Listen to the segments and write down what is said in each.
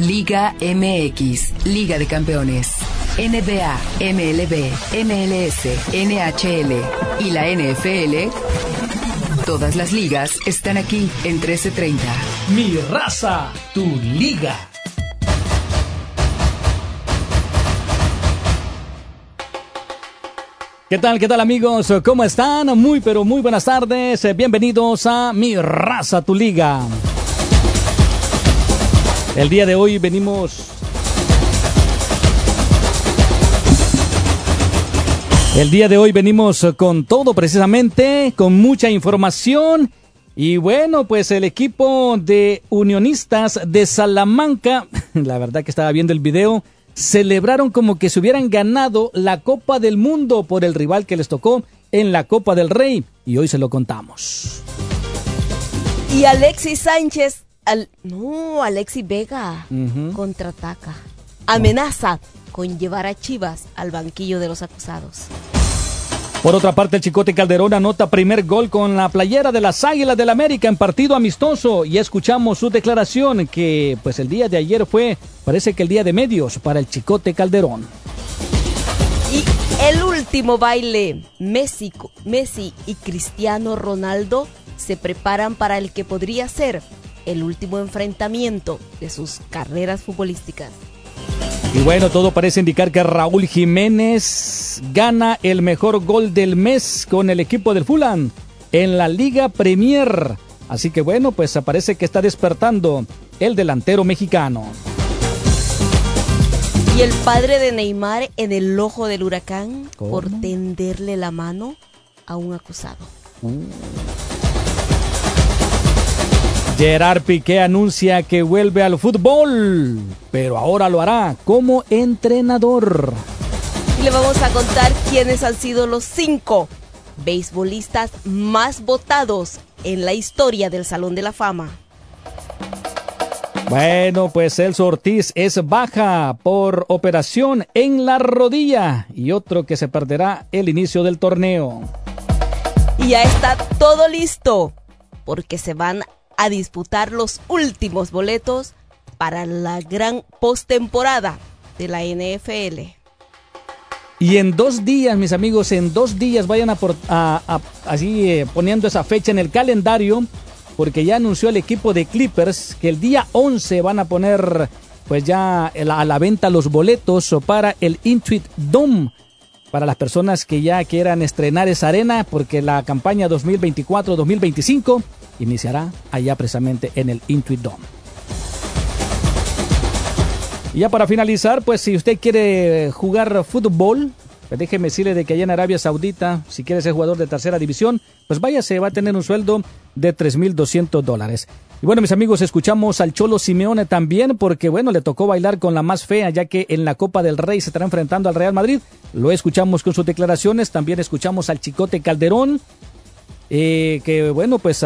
Liga MX, Liga de Campeones, NBA, MLB, MLS, NHL y la NFL. Todas las ligas están aquí en 1330. Mi raza, tu liga. ¿Qué tal, qué tal amigos? ¿Cómo están? Muy, pero muy buenas tardes. Bienvenidos a Mi Raza, tu liga. El día de hoy venimos... El día de hoy venimos con todo precisamente, con mucha información. Y bueno, pues el equipo de unionistas de Salamanca, la verdad que estaba viendo el video, celebraron como que se hubieran ganado la Copa del Mundo por el rival que les tocó en la Copa del Rey. Y hoy se lo contamos. Y Alexis Sánchez no, Alexi Vega contraataca. Amenaza con llevar a Chivas al banquillo de los acusados. Por otra parte, el Chicote Calderón anota primer gol con la playera de las Águilas del América en partido amistoso y escuchamos su declaración que pues el día de ayer fue, parece que el día de medios para el Chicote Calderón. Y el último baile, Messi, Messi y Cristiano Ronaldo se preparan para el que podría ser el último enfrentamiento de sus carreras futbolísticas. Y bueno, todo parece indicar que Raúl Jiménez gana el mejor gol del mes con el equipo del Fulham en la Liga Premier. Así que bueno, pues parece que está despertando el delantero mexicano. Y el padre de Neymar en el ojo del huracán por tenderle la mano a un acusado. Uh. Gerard Piqué anuncia que vuelve al fútbol, pero ahora lo hará como entrenador. Y le vamos a contar quiénes han sido los cinco beisbolistas más votados en la historia del Salón de la Fama. Bueno, pues Celso Ortiz es baja por operación en la rodilla y otro que se perderá el inicio del torneo. Y ya está todo listo porque se van a disputar los últimos boletos para la gran postemporada de la NFL. Y en dos días, mis amigos, en dos días vayan así eh, poniendo esa fecha en el calendario, porque ya anunció el equipo de Clippers que el día 11 van a poner pues ya a la venta los boletos para el Intuit Dome para las personas que ya quieran estrenar esa arena, porque la campaña 2024-2025 iniciará allá precisamente en el Intuit Dome. Y ya para finalizar, pues si usted quiere jugar fútbol, pues déjeme decirle de que allá en Arabia Saudita, si quiere ser jugador de tercera división, pues váyase, va a tener un sueldo de 3.200 dólares. Y bueno, mis amigos, escuchamos al Cholo Simeone también, porque bueno, le tocó bailar con la más fea, ya que en la Copa del Rey se estará enfrentando al Real Madrid. Lo escuchamos con sus declaraciones, también escuchamos al Chicote Calderón, eh, que bueno, pues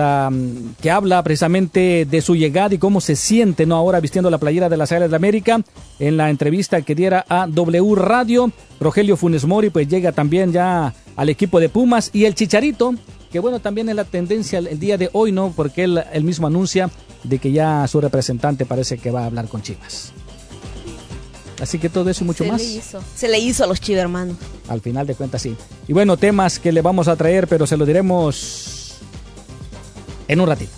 que habla precisamente de su llegada y cómo se siente, ¿no? Ahora vistiendo la playera de las Águilas de América. En la entrevista que diera a W Radio, Rogelio Funes Mori, pues llega también ya al equipo de Pumas y el Chicharito, que bueno, también es la tendencia el, día de hoy, ¿no? Porque él, él mismo anuncia de que ya su representante parece que va a hablar con Chivas. Así que todo eso y mucho más. Se le hizo a los chivermanos. Al final de cuentas, sí. Y bueno, temas que le vamos a traer, pero se lo diremos en un ratito.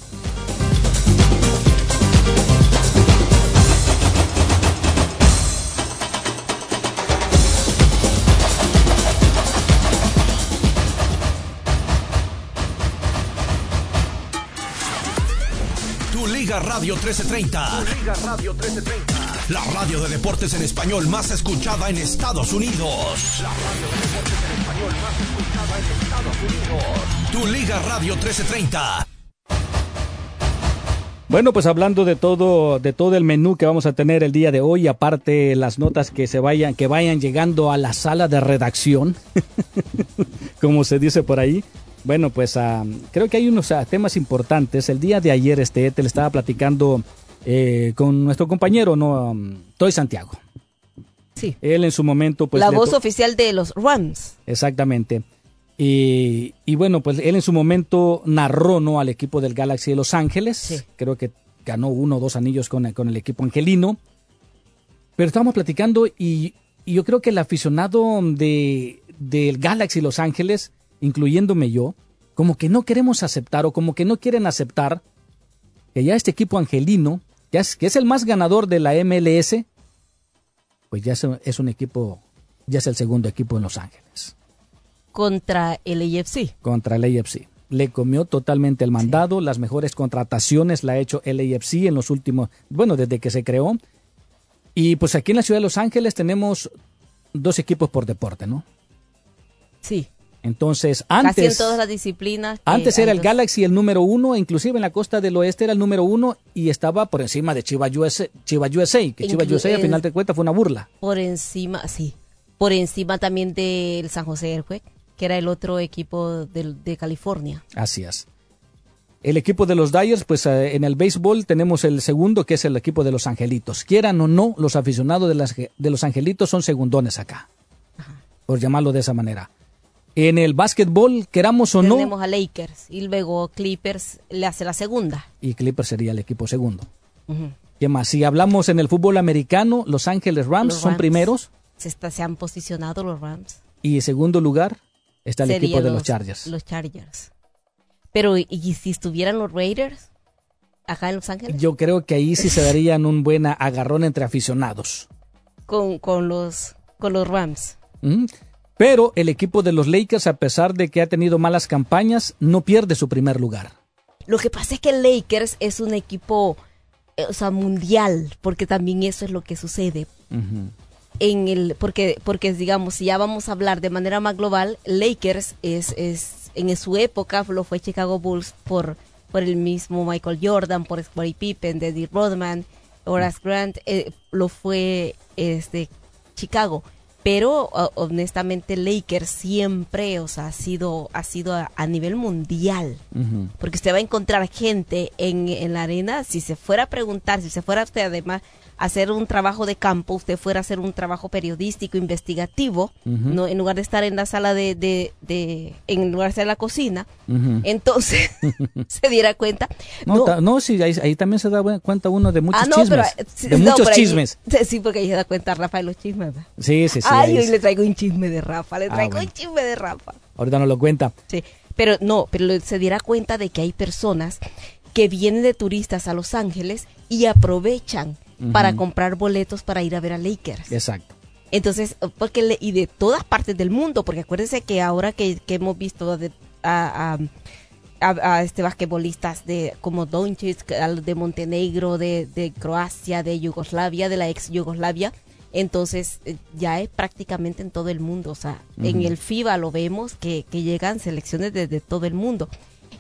Tu Liga Radio 1330. Tu Liga Radio 1330 la radio de deportes en español más escuchada en Estados Unidos. La radio de deportes en español más escuchada en Estados Unidos. Tu Liga Radio 1330. Bueno, pues hablando de todo, de todo el menú que vamos a tener el día de hoy, aparte las notas que se vayan, que vayan llegando a la sala de redacción, como se dice por ahí. Bueno, pues ah, creo que hay unos ah, temas importantes. El día de ayer, este, te le estaba platicando eh, con nuestro compañero, no, um, Toy Santiago. Sí. Él en su momento, pues. La voz oficial de los Rams. Exactamente. Y, y bueno, pues él en su momento narró ¿no? al equipo del Galaxy de Los Ángeles. Sí. Creo que ganó uno o dos anillos con, el- con el equipo angelino. Pero estábamos platicando y, y yo creo que el aficionado de, del Galaxy Los Ángeles, incluyéndome yo, como que no queremos aceptar o como que no quieren aceptar que ya este equipo angelino, es, que es el más ganador de la MLS, pues ya es, es un equipo, ya es el segundo equipo en Los Ángeles contra el AFC. contra el AFC. Le comió totalmente el mandado, las mejores contrataciones la ha hecho el AFC en los últimos, bueno, desde que se creó. Y pues aquí en la ciudad de Los Ángeles tenemos dos equipos por deporte, ¿no? Sí. Entonces, Casi en antes, todas las disciplinas. que antes era el Galaxy el número uno, inclusive en la costa del oeste era el número uno y estaba por encima de Chivas USA, Chivas USA que Inclu- USA al eh, final de cuentas fue una burla. Por encima, sí. Por encima también del San José Earthquake, que era el otro equipo de California. Así es. El equipo de los Dyers, pues eh, en el béisbol tenemos el segundo, que es el equipo de los Angelitos. Quieran o no, los aficionados de, las- de los Angelitos son segundones acá, por llamarlo de esa manera. En el básquetbol, queramos o no, Tenemos a Lakers y luego Clippers le hace la segunda. y Clippers sería el equipo segundo. Ujú. ¿Qué más? Si hablamos en el fútbol americano, Los Ángeles Rams Los son Rams. primeros Se, está- se han posicionado los Rams. y en segundo lugar está el Sería equipo de los Chargers. Los Chargers. Pero, ¿y si estuvieran los Raiders acá en Los Ángeles? Yo creo que ahí sí se darían un buen agarrón entre aficionados. Con, con, los, con los Rams. Mm. Pero el equipo de los Lakers, a pesar de que ha tenido malas campañas, no pierde su primer lugar. Lo que pasa es que Lakers es un equipo, eh, o sea, mundial, porque también eso es lo que sucede. En el, porque, porque digamos, si ya vamos a hablar de manera más global, Lakers es, es en su época lo fue Chicago Bulls por, por el mismo Michael Jordan, por Scottie Pippen, Eddie Rodman, Horace Grant, eh, lo fue este Chicago. Pero honestamente Lakers siempre, o sea, ha sido, ha sido a- a nivel mundial. Porque usted va a encontrar gente en, en la arena, si se fuera a preguntar, si se fuera usted además hacer un trabajo de campo, usted fuera a hacer un trabajo periodístico, investigativo, no en lugar de estar en la sala de, de, de- en lugar de estar en la cocina, entonces se diera cuenta. No, No, ta- no, sí, ahí, ahí también se da cuenta uno de muchos ah, no, chismes. pero, eh, sí, de muchos ahí- chismes. sí, porque ahí se da cuenta Rafa de los chismes. ¿verdad? Sí, sí, sí. Ay, hoy le traigo un chisme de Rafa, le Ah, traigo bueno. un chisme de Rafa. Ahorita no lo cuenta. Sí, pero no, pero se diera cuenta de que hay personas que vienen de turistas a Los Ángeles y aprovechan para comprar boletos para ir a ver a Lakers. Exacto. Entonces, porque le- y de todas partes del mundo, porque acuérdense que ahora que, que hemos visto de- a, a- a- a, este basquetbolistas de como Doncic, de Montenegro, de, de Croacia, de Yugoslavia, de la ex Yugoslavia, entonces eh, ya es prácticamente en todo el mundo, o sea, en el FIBA lo vemos que, que llegan selecciones desde todo el mundo.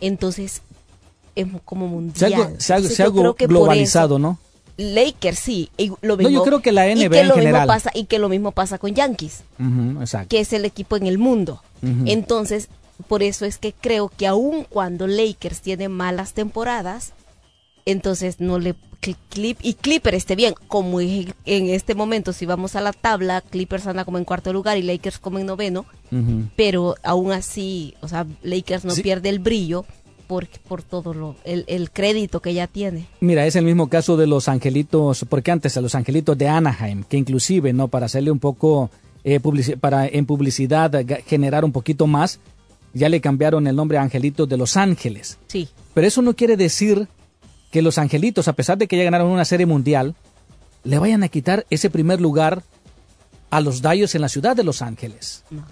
Entonces, es como mundial. Se ha, se se globalizado, eso- ¿no? Lakers sí, y lo No, yo mismo- creo que la y que en lo general. Mismo pasa, y que lo mismo pasa con Yankees, que es el equipo en el mundo. Entonces, por eso es que creo que aun cuando Lakers tiene malas temporadas, entonces no le cl- clip y Clipper esté bien, como es en este momento si vamos a la tabla, Clippers anda como en cuarto lugar y Lakers como en noveno, pero aún así, o sea, Lakers no Sí. pierde el brillo por, por todo lo el, el crédito que ya tiene. Mira, es el mismo caso de los angelitos, porque antes a los angelitos de Anaheim, que inclusive, ¿no? Para hacerle un poco, eh, publici- para en publicidad generar un poquito más, ya le cambiaron el nombre a angelitos de Los Ángeles. Sí. Pero eso no quiere decir que los angelitos, a pesar de que ya ganaron una serie mundial, le vayan a quitar ese primer lugar a los Dayos en la ciudad de Los Ángeles. No.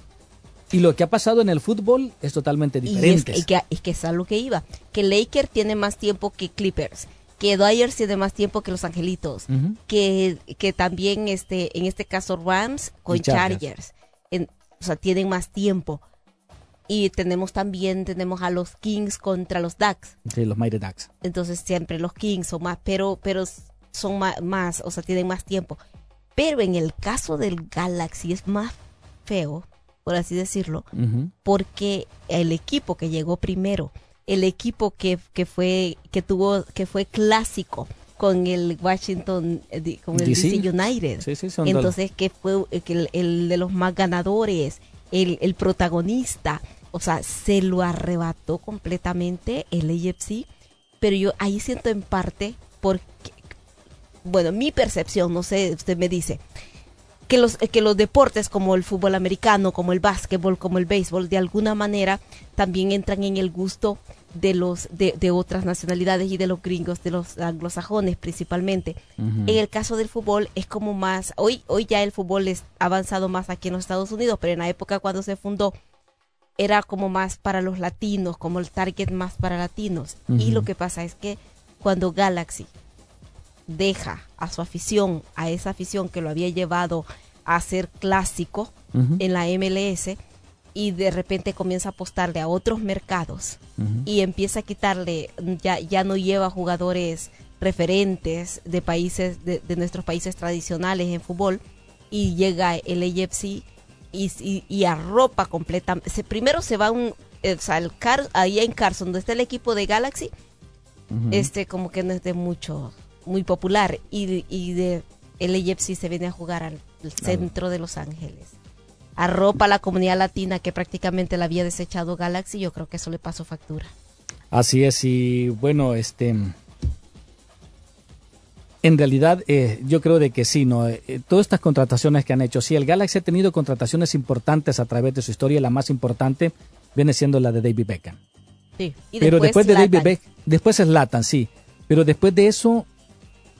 Y lo que ha pasado en el fútbol es totalmente Y es, diferente. y que, es que es a lo que iba. Que Lakers tiene más tiempo que Clippers. Que Dyers tiene más tiempo que Los Angelitos. Que, que también, este, en este caso, Rams con Y Chargers. Chargers. En- o sea, tienen más tiempo. Y tenemos también, tenemos a los Kings contra los Ducks. Sí, los Mighty Ducks. Entonces siempre los Kings son más, pero, pero son más, más, o sea, tienen más tiempo. Pero en el caso del Galaxy es más feo, por así decirlo, porque el equipo que llegó primero, el equipo que, que fue, que tuvo, que fue clásico con el Washington, eh, con el DC. DC United. Sí, sí. Entonces, que fue eh, que el, el de los más ganadores, el, el protagonista, o sea, se lo arrebató completamente el AFC, pero yo ahí siento en parte porque, bueno, mi percepción, no sé, usted me dice, que los, que los deportes como el fútbol americano, como el básquetbol, como el béisbol, de alguna manera también entran en el gusto de los de, de otras nacionalidades y de los gringos, de los anglosajones principalmente. En el caso del fútbol es como más, hoy, hoy ya el fútbol es avanzado más aquí en los Estados Unidos, pero en la época cuando se fundó era como más para los latinos, como el target más para latinos. Y lo que pasa es que cuando Galaxy deja a su afición, a esa afición que lo había llevado a ser clásico en la MLS y de repente comienza a apostarle a otros mercados y empieza a quitarle, ya, ya no lleva jugadores referentes de países, de, de nuestros países tradicionales en fútbol y llega el AFC y, y, y arropa completamente. primero se va un, eh, o sea, el Car- ahí en Carson, donde está el equipo de Galaxy, este como que no es de mucho, muy popular y, y de el AFC se viene a jugar al, al centro de Los Ángeles. Arropa a la comunidad latina que prácticamente la había desechado Galaxy, yo creo que eso le pasó factura. Así es, y bueno, este. En realidad, eh, yo creo de que sí, ¿no? Eh, todas estas contrataciones que han hecho, sí, el Galaxy ha tenido contrataciones importantes a través de su historia, la más importante viene siendo la de David Beckham. Sí. Y pero después, de David. Beckham, después es Latan, sí, pero después de eso,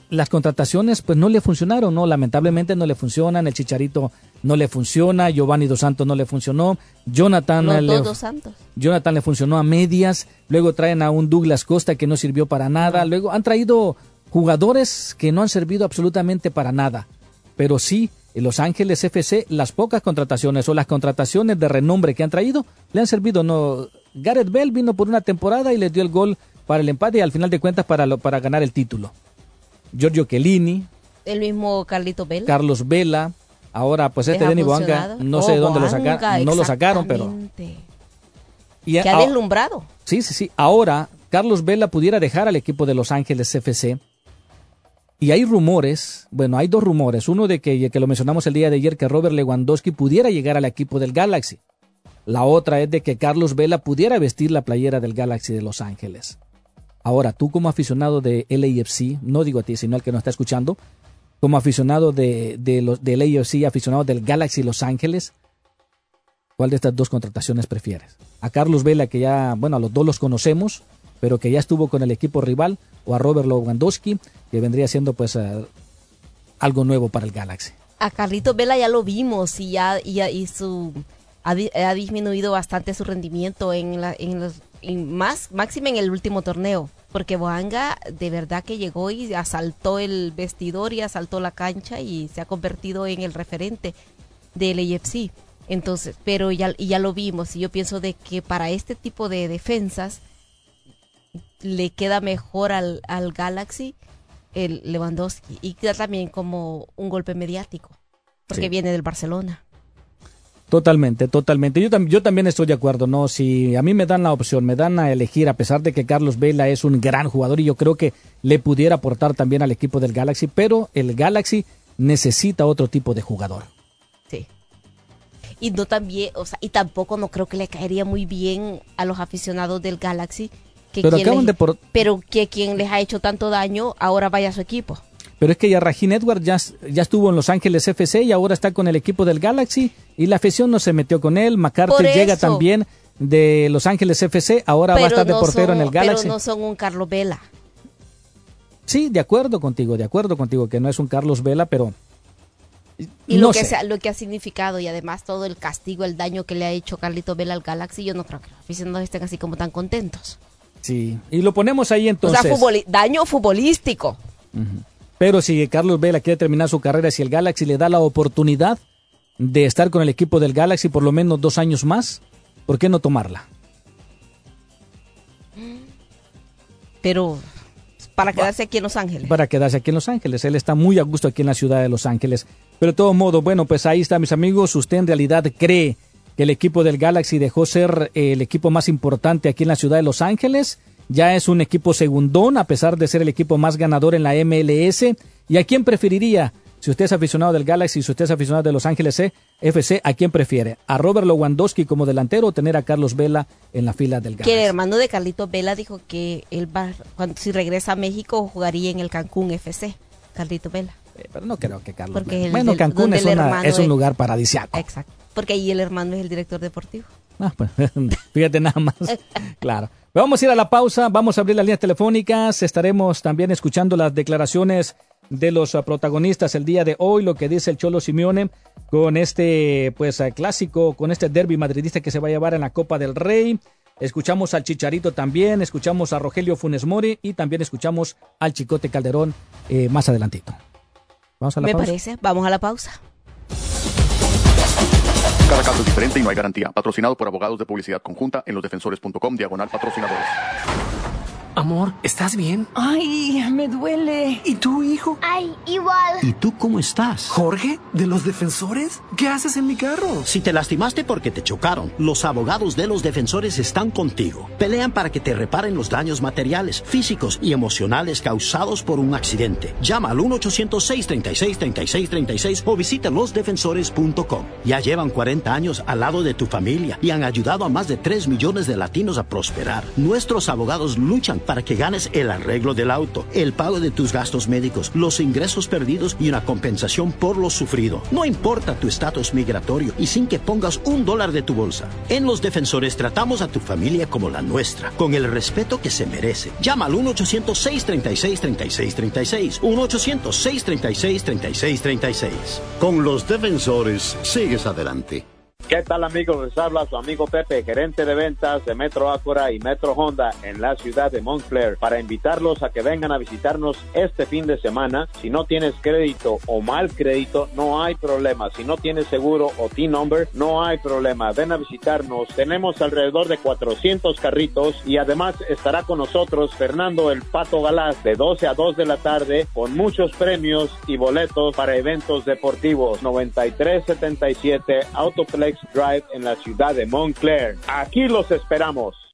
las contrataciones pues no le funcionaron, ¿no? Lamentablemente no le funcionan, el Chicharito no le funciona, Giovanni Dos Santos no le funcionó, Jonathan le- dos, santos. Jonathan le funcionó a medias, luego traen a un Douglas Costa que no sirvió para nada, luego han traído jugadores que no han servido absolutamente para nada. Pero sí, en Los Ángeles FC, las pocas contrataciones o las contrataciones de renombre que han traído le han servido. No, Gareth Bell vino por una temporada y les dio el gol para el empate y al final de cuentas para, lo- para ganar el título. Giorgio Chiellini, El mismo Carlito Vela. Carlos Vela, ahora pues este Denny Boanga, no Oh, sé de dónde lo sacaron, no lo sacaron, pero... y Que ha deslumbrado. Sí, sí, sí. Ahora, Carlos Vela pudiera dejar al equipo de Los Ángeles FC. Y hay rumores, bueno, hay dos rumores. Uno de que, que lo mencionamos el día de ayer, que Robert Lewandowski pudiera llegar al equipo del Galaxy. La otra es de que Carlos Vela pudiera vestir la playera del Galaxy de Los Ángeles. Ahora, tú como aficionado de LAFC, no digo a ti, sino al que nos está escuchando, como aficionado de, de los, AFC, aficionado del Galaxy Los Ángeles, ¿cuál de estas dos contrataciones prefieres? A Carlos Vela, que ya, bueno, a los dos los conocemos, pero que ya estuvo con el equipo rival, o a Robert Lewandowski, que vendría siendo pues eh, algo nuevo para el Galaxy. A Carlito Vela ya lo vimos y ya y, y su ha, di- ha disminuido bastante su rendimiento en la en los más máxima en el último torneo porque Boanga de verdad que llegó y asaltó el vestidor y asaltó la cancha y se ha convertido en el referente del AFC. Entonces, pero ya ya lo vimos y yo pienso de que para este tipo de defensas le queda mejor al, al Galaxy el Lewandowski y queda también como un golpe mediático porque Sí. viene del Barcelona. Totalmente, totalmente. Yo, tam- yo también estoy de acuerdo, ¿no? Si a mí me dan la opción, me dan a elegir, a pesar de que Carlos Vela es un gran jugador y yo creo que le pudiera aportar también al equipo del Galaxy, pero el Galaxy necesita otro tipo de jugador. Sí. Y no también, o sea, y tampoco no creo que le caería muy bien a los aficionados del Galaxy que Pero quien les- de por- pero que quien les ha hecho tanto daño ahora vaya a su equipo. Pero es que ya Rajin Edward ya, ya estuvo en Los Ángeles FC y ahora está con el equipo del Galaxy y la afición no se metió con él. McCarthy llega también de Los Ángeles FC, ahora va a estar de portero son- en el Galaxy. Pero no son un Carlos Vela. Sí, de acuerdo contigo, de acuerdo contigo, que no es un Carlos Vela, pero... Y no lo que, sea- lo que ha significado y además todo el castigo, el daño que le ha hecho Carlito Vela al Galaxy, yo no creo que los aficionados estén así como tan contentos. Sí, y lo ponemos ahí entonces. o sea, daño futbolístico. Pero si Carlos Vela quiere terminar su carrera, si el Galaxy le da la oportunidad de estar con el equipo del Galaxy por lo menos dos años más, ¿por qué no tomarla? Pero para quedarse aquí en Los Ángeles. Para quedarse aquí en Los Ángeles. Él está muy a gusto aquí en la ciudad de Los Ángeles. Pero de todo modo, bueno, pues ahí está, mis amigos. ¿Usted en realidad cree que el equipo del Galaxy dejó ser el equipo más importante aquí en la ciudad de Los Ángeles? Ya es un equipo segundón, a pesar de ser el equipo más ganador en la MLS. ¿Y a quién preferiría? Si usted es aficionado del Galaxy, si usted es aficionado de Los Ángeles FC, ¿a quién prefiere? ¿A Robert Lewandowski como delantero o tener a Carlos Vela en la fila del Galaxy? Que el hermano de Carlito Vela dijo que él va, cuando, si regresa a México, jugaría en el Cancún FC. Carlito Vela. Eh, pero no creo que Carlos Vela. Bueno, Cancún es, es, un lugar paradisiaco. Exacto. Porque ahí el hermano es el director deportivo. Ah, pues, fíjate nada más. claro. Vamos a ir a la pausa, vamos a abrir las líneas telefónicas, estaremos también escuchando las declaraciones de los protagonistas el día de hoy, lo que dice el Cholo Simeone con este pues clásico, con este derby madridista que se va a llevar en la Copa del Rey. Escuchamos al Chicharito también, escuchamos a Rogelio Funes Mori y también escuchamos al Chicote Calderón eh, más adelantito. Vamos a la Me parece, vamos a la pausa. Cada caso es diferente y no hay garantía. Patrocinado por abogados de publicidad conjunta en losdefensores.com, diagonal patrocinadores. Amor, ¿estás bien? Ay, me duele. ¿Y tu hijo? Ay, igual. ¿Y tú cómo estás? Jorge, ¿de los defensores? ¿Qué haces en mi carro? Si te lastimaste porque te chocaron, los abogados de los defensores están contigo. Pelean para que te reparen los daños materiales, físicos y emocionales causados por un accidente. Llama al 1-800-636-3636 o visita losdefensores.com. Ya llevan 40 años al lado de tu familia y han ayudado a más de 3 millones de latinos a prosperar. Nuestros abogados luchan para que ganes el arreglo del auto, el pago de tus gastos médicos, los ingresos perdidos y una compensación por lo sufrido. No importa tu estatus migratorio y sin que pongas un dólar de tu bolsa. En Los Defensores tratamos a tu familia como la nuestra, con el respeto que se merece. Llama al 1-800-636-3636. 1-800-636-3636. Con Los Defensores, sigues adelante. ¿Qué tal amigos? Les habla su amigo Pepe, gerente de ventas de Metro Acura y Metro Honda en la ciudad de Montclair para invitarlos a que vengan a visitarnos este fin de semana. Si no tienes crédito o mal crédito, no hay problema. Si no tienes seguro o T-Number, no hay problema. Ven a visitarnos. Tenemos alrededor de 400 carritos y además estará con nosotros Fernando el Pato Galás de 12 a 2 de la tarde con muchos premios y boletos para eventos deportivos. 9377 Autoplex Drive en la ciudad de Montclair. Aquí los esperamos.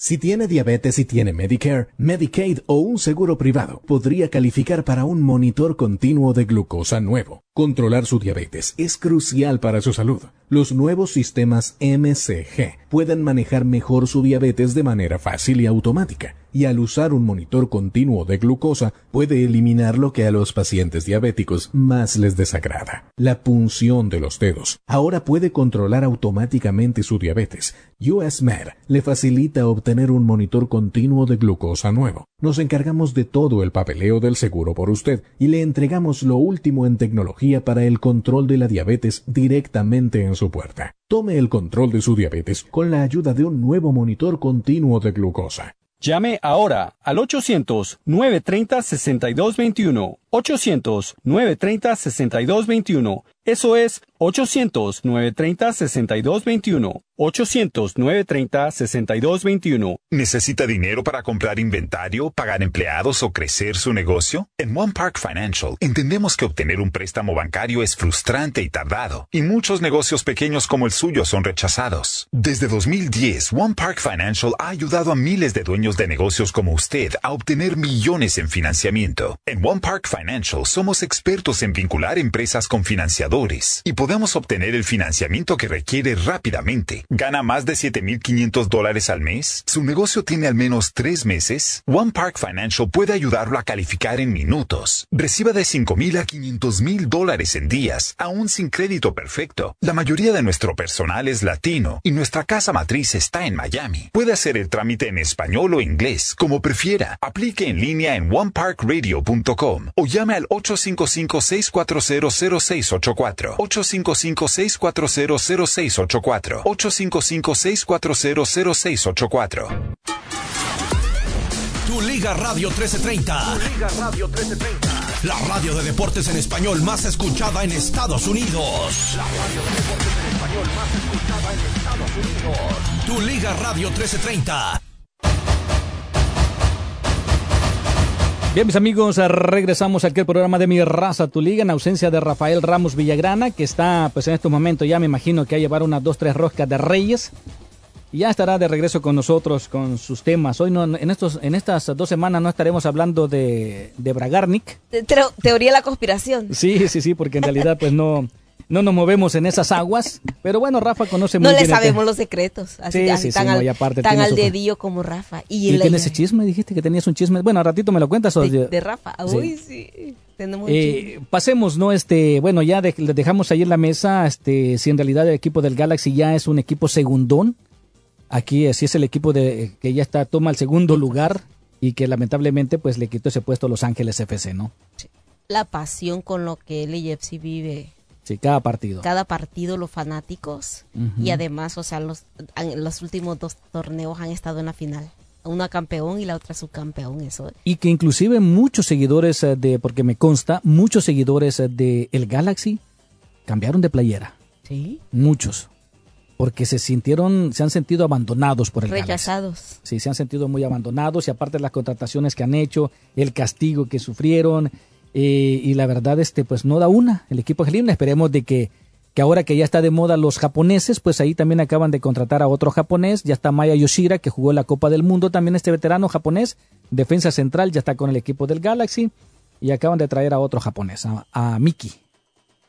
Si tiene diabetes y tiene Medicare, Medicaid o un seguro privado, podría calificar para un monitor continuo de glucosa nuevo. Controlar su diabetes es crucial para su salud. Los nuevos sistemas MCG pueden manejar mejor su diabetes de manera fácil y automática, y al usar un monitor continuo de glucosa puede eliminar lo que a los pacientes diabéticos más les desagrada, la punción de los dedos. Ahora puede controlar automáticamente su diabetes. US Med le facilita obtener un monitor continuo de glucosa nuevo. Nos encargamos de todo el papeleo del seguro por usted y le entregamos lo último en tecnología para el control de la diabetes directamente en su puerta. Tome el control de su diabetes con la ayuda de un nuevo monitor continuo de glucosa. Llame ahora al 800-930-6221. 800-930-6221. Eso es 800-930-6221. 800-930-6221. ¿Necesita dinero para comprar inventario, pagar empleados o crecer su negocio? En One Park Financial entendemos que obtener un préstamo bancario es frustrante y tardado, y muchos negocios pequeños como el suyo son rechazados. Desde 2010, One Park Financial ha ayudado a miles de dueños de negocios como usted a obtener millones en financiamiento. En One Park Financial somos expertos en vincular empresas con financiadores y podemos obtener el financiamiento que requiere rápidamente. ¿Gana más de 7.500 dólares al mes? ¿Su negocio tiene al menos tres meses? One Park Financial puede ayudarlo a calificar en minutos. Reciba de 5.000 a 500.000 dólares en días, aún sin crédito perfecto. La mayoría de nuestro personal es latino y nuestra casa matriz está en Miami. Puede hacer el trámite en español o inglés, como prefiera. Aplique en línea en oneparkradio.com o llame al 855-640-0684. 855-640-0684. 855-640-0684. Tu Liga Radio 1330. Tu Liga Radio 1330. La radio de deportes en español más escuchada en Estados Unidos. La radio de deportes en español más escuchada en Estados Unidos. Tu Liga Radio 1330. Bien, mis amigos, regresamos aquí al programa de Mi Raza, Tu Liga, en ausencia de Rafael Ramos Villagrana, que está, pues en estos momentos ya me imagino que a llevar unas dos, tres roscas de reyes. Y ya estará de regreso con nosotros con sus temas. Hoy no, en estos, en estas dos semanas no estaremos hablando de, de Bragarnik. teoría de la conspiración. Sí, sí, sí, porque en realidad pues no, no nos movemos en esas aguas. Pero bueno, Rafa conoce muy no bien. No le sabemos los secretos. Así, sí, sí, tan, sí, al, no, aparte tan al su... dedillo como Rafa. ¿Y, ¿Y tienes ese chisme? Dijiste que tenías un chisme. Bueno, a ratito me lo cuentas. De, Rafa. Uy, sí. Tenemos eh, pasemos, ¿no? Este, bueno, ya de, dejamos ahí en la mesa, este, si en realidad el equipo del Galaxy ya es un equipo segundón. Aquí así es el equipo de que ya está toma el segundo lugar y que lamentablemente pues le quitó ese puesto a Los Ángeles FC, ¿no? La pasión con lo que el LAFC vive. Sí, cada partido. Cada partido los fanáticos uh -huh. y además, o sea, los los últimos dos torneos han estado en la final. Una campeón y la otra subcampeón, eso. Y que inclusive muchos seguidores de porque me consta, muchos seguidores de el Galaxy cambiaron de playera. Sí. Muchos porque se sintieron, se han sentido abandonados por el Rechazados. Galaxy. Sí, se han sentido muy abandonados y aparte de las contrataciones que han hecho, el castigo que sufrieron eh, y la verdad, este, pues no da una el equipo argelino. Esperemos de que, que ahora que ya está de moda los japoneses, pues ahí también acaban de contratar a otro japonés, ya está Maya Yoshira que jugó la Copa del Mundo, también este veterano japonés, defensa central, ya está con el equipo del Galaxy y acaban de traer a otro japonés, a, a Miki.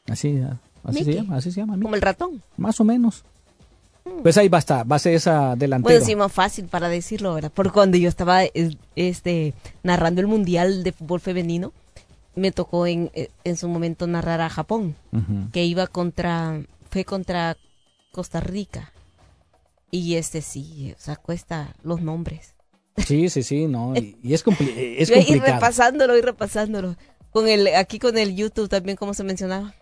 Así, así se llama, así se llama. Como el ratón. Más o menos. Pues ahí basta, va a ser esa delantera. Bueno, sí, más fácil para decirlo, ¿verdad? Porque cuando yo estaba este, narrando el Mundial de Fútbol Femenino, me tocó en, en su momento narrar a Japón, uh -huh. que iba contra, fue contra Costa Rica. Y este sí, o sea, cuesta los nombres. Sí, sí, sí, no, y, y es, compli es yo complicado. Ir repasándolo, ir repasándolo. Con el, aquí con el YouTube también, como se mencionaba.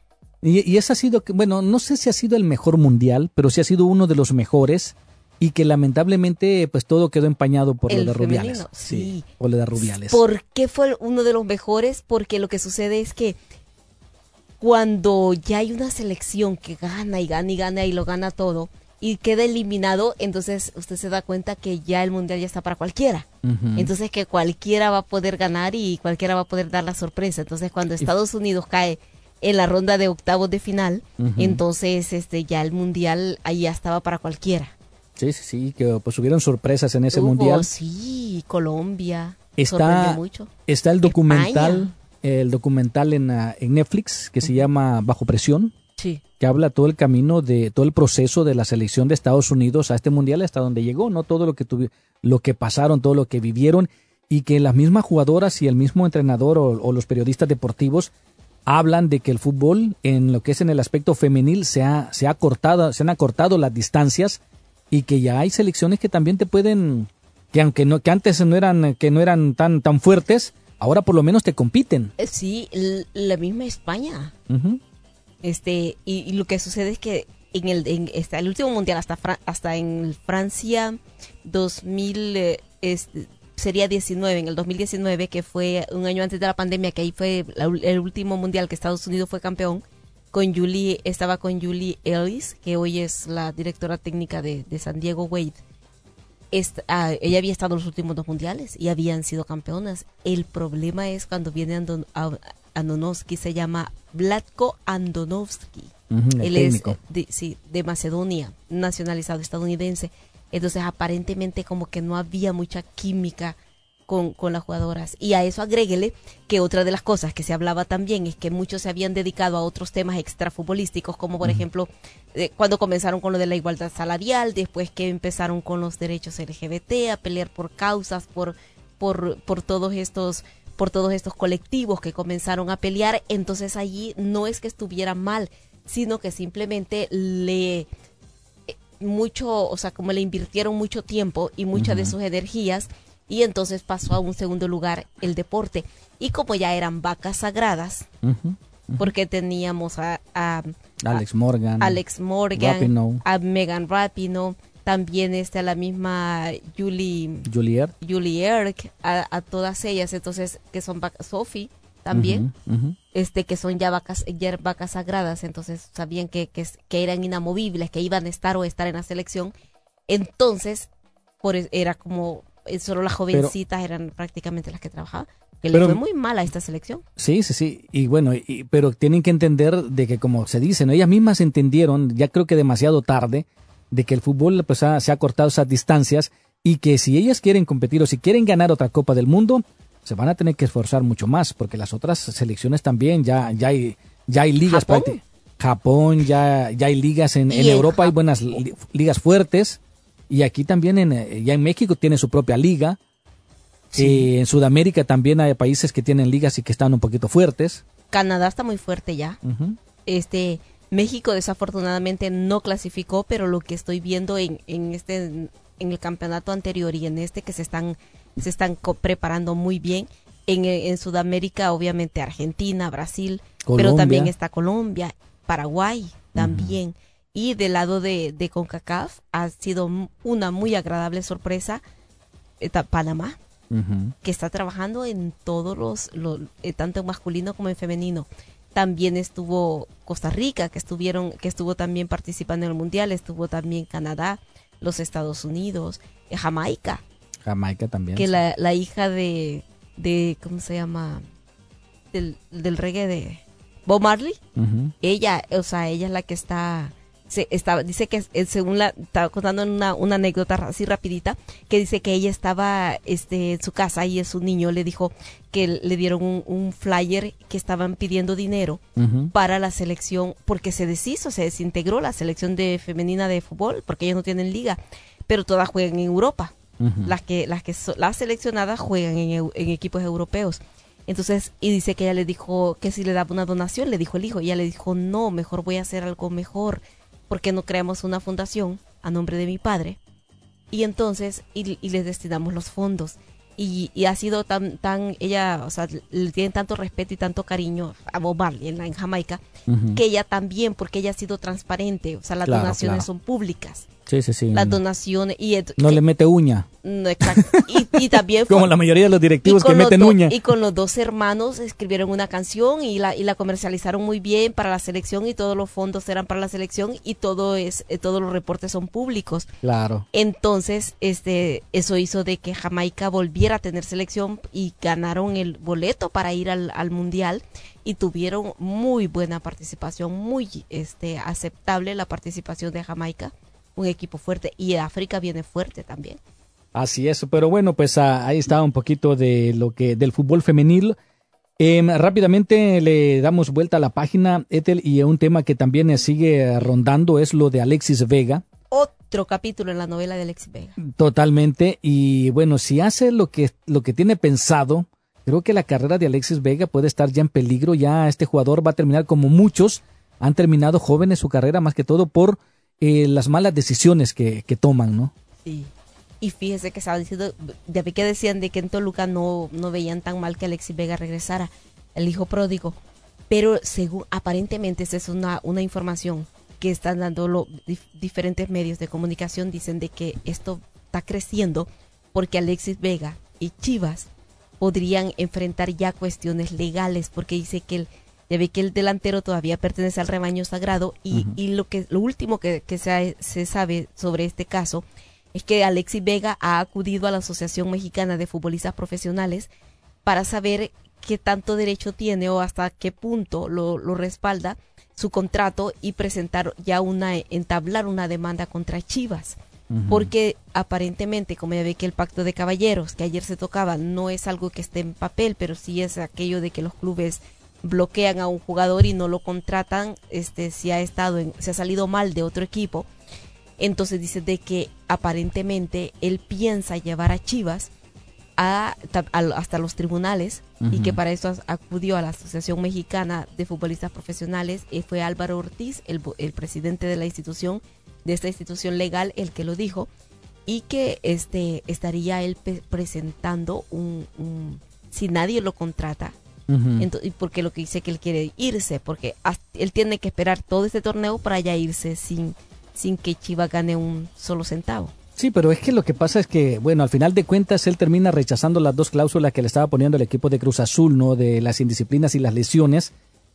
Y, y ese ha sido, bueno, no sé si ha sido el mejor mundial, pero sí ha sido uno de los mejores y que lamentablemente pues todo quedó empañado por el lo de femenino, Rubiales. Sí. por lo de Rubiales. ¿Por qué fue uno de los mejores? Porque lo que sucede es que cuando ya hay una selección que gana y gana y gana y lo gana todo y queda eliminado, entonces usted se da cuenta que ya el mundial ya está para cualquiera. Uh -huh. Entonces que cualquiera va a poder ganar y cualquiera va a poder dar la sorpresa. Entonces cuando Estados Unidos cae en la ronda de octavos de final, uh -huh. entonces este ya el mundial ahí ya estaba para cualquiera. Sí, sí, sí, que pues hubieron sorpresas en ese Hubo, mundial. Sí, Colombia. Está, mucho. está el documental, España. el documental en, uh, en Netflix que se llama Bajo Presión. Sí. Que habla todo el camino de todo el proceso de la selección de Estados Unidos a este mundial hasta donde llegó, no todo lo que tuvi lo que pasaron, todo lo que vivieron y que las mismas jugadoras y el mismo entrenador o, o los periodistas deportivos hablan de que el fútbol en lo que es en el aspecto femenil se ha, se ha cortado, se han acortado las distancias y que ya hay selecciones que también te pueden que aunque no que antes no eran que no eran tan tan fuertes ahora por lo menos te compiten sí la misma España uh -huh. este y, y, lo que sucede es que en el en este, el último mundial hasta Fra hasta en Francia 2000 eh, sería 19 en el 2019 que fue un año antes de la pandemia que ahí fue la, el último mundial que Estados Unidos fue campeón con Julie, estaba con Julie Ellis, que hoy es la directora técnica de, de San Diego Wade. Ah, ella había estado en los últimos dos mundiales y habían sido campeonas. El problema es cuando viene Andon, Andonovsky, se llama Vlatko Andonovsky. Uh -huh, Él es de, sí, de Macedonia, nacionalizado estadounidense. Entonces aparentemente como que no había mucha química con, con, las jugadoras. Y a eso agréguele que otra de las cosas que se hablaba también es que muchos se habían dedicado a otros temas extrafutbolísticos, como por ejemplo eh, cuando comenzaron con lo de la igualdad salarial, después que empezaron con los derechos LGBT, a pelear por causas, por, por, por todos estos por todos estos colectivos que comenzaron a pelear, entonces allí no es que estuviera mal, sino que simplemente le eh, mucho, o sea, como le invirtieron mucho tiempo y muchas de sus energías y entonces pasó a un segundo lugar el deporte. Y como ya eran vacas sagradas, porque teníamos a, Alex Morgan, Alex Morgan, a Megan Rapino, también está la misma Julie Julie, Julie a, todas ellas, entonces que son Sophie también, este que son ya vacas, ya vacas sagradas, entonces sabían que, que, que, eran inamovibles, que iban a estar o estar en la selección, entonces por, era como solo las jovencitas eran prácticamente las que trabajaban. Que le fue muy mal a esta selección. Sí, sí, sí. Y bueno, pero tienen que entender de que, como se dice, ¿no? ellas mismas entendieron, ya creo que demasiado tarde, de que el fútbol pues, se ha cortado esas distancias y que si ellas quieren competir o si quieren ganar otra Copa del Mundo, se van a tener que esforzar mucho más, porque las otras selecciones también, ya, ya, hay, ya hay ligas. Japón, Japón ya, ya hay ligas en, en Europa, hay buenas ligas fuertes y aquí también, en, eh, ya en México tiene su propia liga. Eh, en Sudamérica también hay países que tienen ligas y que están un poquito fuertes. Canadá está muy fuerte ya. Este México desafortunadamente no clasificó, pero lo que estoy viendo en, en este en el campeonato anterior y en este que se están se están preparando muy bien. En, en, Sudamérica, obviamente Argentina, Brasil, pero también está Colombia, Paraguay también. Y del lado de, de CONCACAF ha sido una muy agradable sorpresa Panamá, que está trabajando en todos los, eh, tanto en masculino como en femenino. También estuvo Costa Rica, que estuvieron, que estuvo también participando en el mundial, estuvo también Canadá, los Estados Unidos, eh, Jamaica. Jamaica también. Que la, la, hija de, de, ¿cómo se llama? Del, del reggae de Bob Marley. Ella, o sea, ella es la que está se estaba, dice que según la estaba contando una, una anécdota así rapidita, que dice que ella estaba este, en su casa y su niño le dijo que le dieron un, flyer que estaban pidiendo dinero para la selección, porque se deshizo, se desintegró la selección de femenina de fútbol, porque ellos no tienen liga, pero todas juegan en Europa. Las que, las que las seleccionadas juegan en, en equipos europeos. Entonces, y dice que ella le dijo que si le daba una donación, le dijo el hijo, y ella le dijo, no, mejor voy a hacer algo mejor ¿por qué no creamos una fundación a nombre de mi padre? Y entonces, y, les destinamos los fondos. Y, ha sido tan, tan, ella, o sea, le tienen tanto respeto y tanto cariño a Bob Marley en, Jamaica, que ella también, porque ella ha sido transparente, o sea, las donaciones son públicas. Sí, sí, sí. Las donaciones. Y, no le mete uña. No, exacto. Y, también Como la mayoría de los directivos que meten uña. Y con los dos hermanos escribieron una canción y la, y la comercializaron muy bien para la selección y todos los fondos eran para la selección y todo es, eh, todos los reportes son públicos. Claro. Entonces, este, eso hizo de que Jamaica volviera a tener selección y ganaron el boleto para ir al, al mundial y tuvieron muy buena participación, muy este, aceptable la participación de Jamaica un equipo fuerte y África viene fuerte también. Así es, pero bueno, pues ah, ahí está un poquito de lo que del fútbol femenil. Em, rápidamente le damos vuelta a la página, Ethel, y un tema que también sigue rondando es lo de Alexis Vega. Otro capítulo en la novela de Alexis Vega. Totalmente, y bueno, si hace lo que, lo que tiene pensado, creo que la carrera de Alexis Vega puede estar ya en peligro, ya este jugador va a terminar como muchos han terminado jóvenes su carrera, más que todo por eh, las malas decisiones que, que, toman, ¿no? Sí. Y fíjese que estaba diciendo, de que decían de que en Toluca no, no veían tan mal que Alexis Vega regresara, el hijo pródigo. Pero según, aparentemente, esa es una, una información que están dando los diferentes medios de comunicación, dicen de que esto está creciendo porque Alexis Vega y Chivas podrían enfrentar ya cuestiones legales, porque dice que el ya ve que el delantero todavía pertenece al rebaño sagrado y, y lo que lo último que, que se, se, sabe sobre este caso es que Alexis Vega ha acudido a la Asociación Mexicana de Futbolistas Profesionales para saber qué tanto derecho tiene o hasta qué punto lo, lo respalda su contrato y presentar ya una entablar una demanda contra Chivas. Porque aparentemente, como ya ve que el pacto de caballeros que ayer se tocaba no es algo que esté en papel, pero sí es aquello de que los clubes bloquean a un jugador y no lo contratan, este si ha estado en, se ha salido mal de otro equipo. Entonces dice de que aparentemente él piensa llevar a Chivas a, hasta los tribunales y que para eso acudió a la Asociación Mexicana de Futbolistas Profesionales y fue Álvaro Ortiz, el, el presidente de la institución, de esta institución legal, el que lo dijo y que este estaría él presentando un, si nadie lo contrata y porque lo que dice que él quiere irse porque él tiene que esperar todo este torneo para ya irse sin sin que Chivas gane un solo centavo Sí, pero es que lo que pasa es que, bueno, al final de cuentas él termina rechazando las dos cláusulas que le estaba poniendo el equipo de Cruz Azul, ¿no? De las indisciplinas y las lesiones,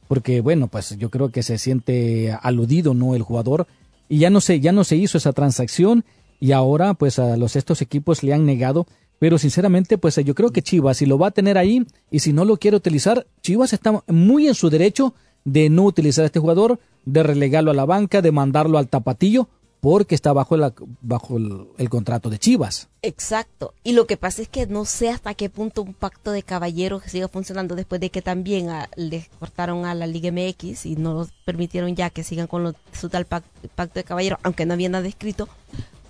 porque, bueno, pues yo creo que se siente aludido, ¿no? El jugador, y ya no se, ya no se hizo esa transacción, y ahora, pues a los estos equipos le han negado, pero sinceramente, pues yo creo que Chivas, si lo va a tener ahí, y si no lo quiere utilizar, Chivas está muy en su derecho de no utilizar a este jugador, de relegarlo a la banca, de mandarlo al tapatillo, porque está bajo, la, bajo el, contrato de Chivas. Exacto. Y lo que pasa es que no sé hasta qué punto un pacto de caballeros siga funcionando después de que también a, les cortaron a la Liga MX y no permitieron ya que sigan con su tal pacto, de caballeros, aunque no había nada escrito.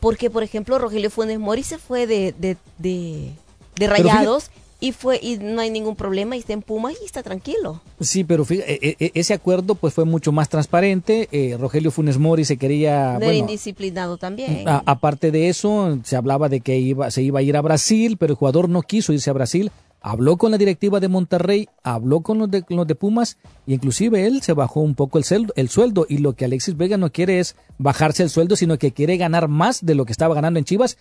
Porque, por ejemplo, Rogelio Funes Mori se fue de, de, de, Rayados y fue y no hay ningún problema y está en Pumas y está tranquilo. Sí, pero fíjate, e, e, ese acuerdo pues fue mucho más transparente. Eh, Rogelio Funes Mori se quería de indisciplinado también. aparte de eso, se hablaba de que iba se iba a ir a Brasil, pero el jugador no quiso irse a Brasil. Habló con la directiva de Monterrey, habló con los de, los de Pumas y inclusive él se bajó un poco el sueldo, el sueldo y lo que Alexis Vega no quiere es bajarse el sueldo, sino que quiere ganar más de lo que estaba ganando en Chivas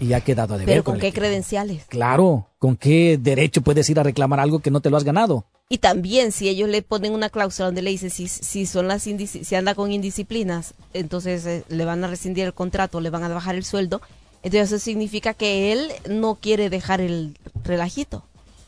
y ha quedado a deber. ¿Pero con, qué credenciales? Claro, ¿con qué derecho puedes ir a reclamar algo que no te lo has ganado? Y también si ellos le ponen una cláusula donde le dicen si, si son las si anda con indisciplinas, entonces eh, le van a rescindir el contrato, le van a bajar el sueldo, entonces eso significa que él no quiere dejar el relajito.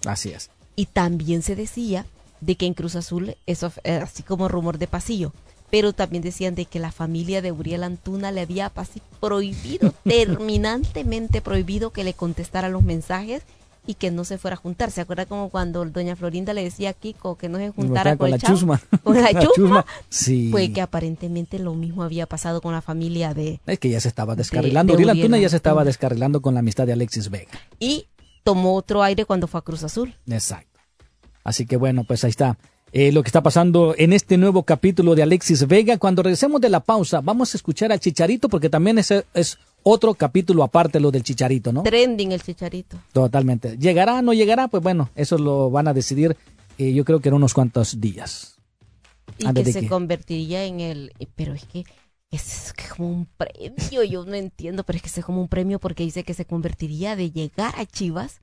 Así es. Y también se decía de que en Cruz Azul, eso así como rumor de pasillo, pero también decían de que la familia de Uriel Antuna le había prohibido, terminantemente prohibido que le contestara los mensajes y que no se fuera a juntar. ¿Se acuerda como cuando doña Florinda le decía a Kiko que no se juntara con, la chusma? Con la, chusma. Sí. Fue que aparentemente lo mismo había pasado con la familia de... Es que ya se estaba descarrilando. Uriel Antuna ya se estaba descarrilando con la amistad de Alexis Vega. Y tomó otro aire cuando fue a Cruz Azul. Exacto. Así que bueno, pues ahí está. Eh, lo que está pasando en este nuevo capítulo de Alexis Vega. Cuando regresemos de la pausa, vamos a escuchar al Chicharito porque también es, es otro capítulo aparte lo del Chicharito, ¿no? Trending el Chicharito. Totalmente. ¿Llegará o no llegará? Pues bueno, eso lo van a decidir eh, yo creo que en unos cuantos días. Y que se convertiría en el... Pero es que es como un premio, yo no entiendo, pero es que es como un premio porque dice que se convertiría de llegar a Chivas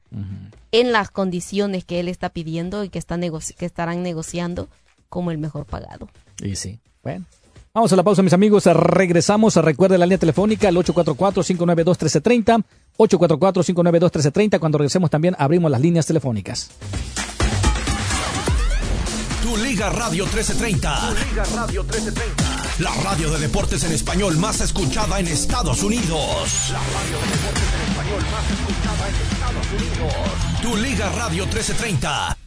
en las condiciones que él está pidiendo y que, está que estarán negociando como el mejor pagado. Y sí, bueno. Vamos a la pausa, mis amigos. Regresamos. Recuerde la línea telefónica al 844-592-1330. 844-592-1330. Cuando regresemos también abrimos las líneas telefónicas. Tu Liga Radio 1330. Tu Liga Radio 1330. La radio de deportes en español más escuchada en Estados Unidos. La radio de deportes en español más escuchada en Estados Unidos. Tu Liga Radio 1330.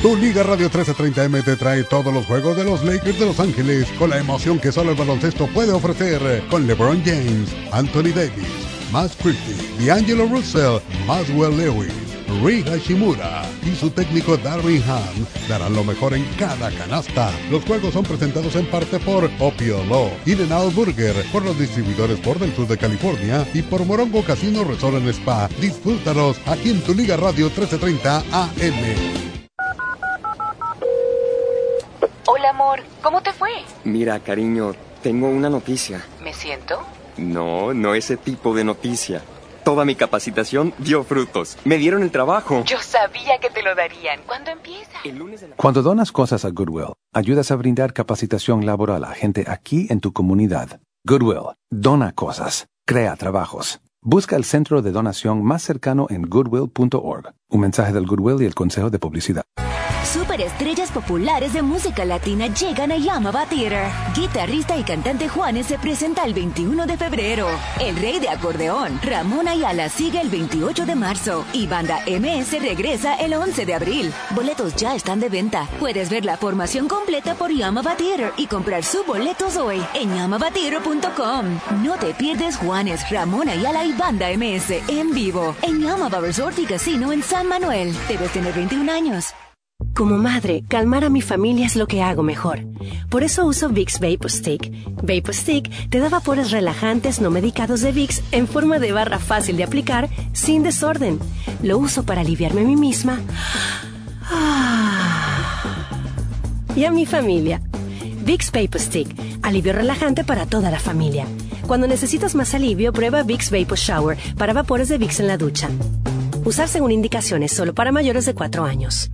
Tu Liga Radio 1330M te trae todos los juegos de los Lakers de Los Ángeles con la emoción que solo el baloncesto puede ofrecer con LeBron James, Anthony Davis, Matt Christie, D'Angelo Russell, Maswell Lewis, Ri Hashimura y su técnico Darwin Ham darán lo mejor en cada canasta. Los juegos son presentados en parte por Opio Law, In Out Burger, por los distribuidores por del sur de California y por Morongo Casino Resort en Spa. Disfrútalos aquí en tu Liga Radio 1330 AM. Hola amor, ¿cómo te fue? Mira, cariño, tengo una noticia. Me siento. No, no ese tipo de noticia. Toda mi capacitación dio frutos. Me dieron el trabajo. Yo sabía que te lo darían. ¿Cuándo empieza? El lunes de la... Cuando donas cosas a Goodwill, ayudas a brindar capacitación laboral a gente aquí en tu comunidad. Goodwill, dona cosas, crea trabajos. Busca el centro de donación más cercano en goodwill.org. Un mensaje del Goodwill y el Consejo de Publicidad. Superestrellas populares de música latina llegan a Yamaba Theater. Guitarrista y cantante Juanes se presenta el 21 de febrero. El rey de acordeón, Ramón Ayala, sigue el 28 de marzo. Y Banda MS regresa el 11 de abril. Boletos ya están de venta. Puedes ver la formación completa por Yamaba Theater y comprar sus boletos hoy en yamabatheater.com. No te pierdes Juanes, Ramón Ayala y Banda MS en vivo en Yamaba Resort y Casino en San Manuel. Debes tener 21 años. Como madre, calmar a mi familia es lo que hago mejor. Por eso uso Vicks Vapor Stick. Vapor Stick te da vapores relajantes no medicados de Vicks en forma de barra fácil de aplicar, sin desorden. Lo uso para aliviarme a mí misma y a mi familia. Vicks Vapor Stick, alivio relajante para toda la familia. Cuando necesitas más alivio, prueba Vicks Vapor Shower para vapores de Vicks en la ducha. Usar según indicaciones solo para mayores de 4 años.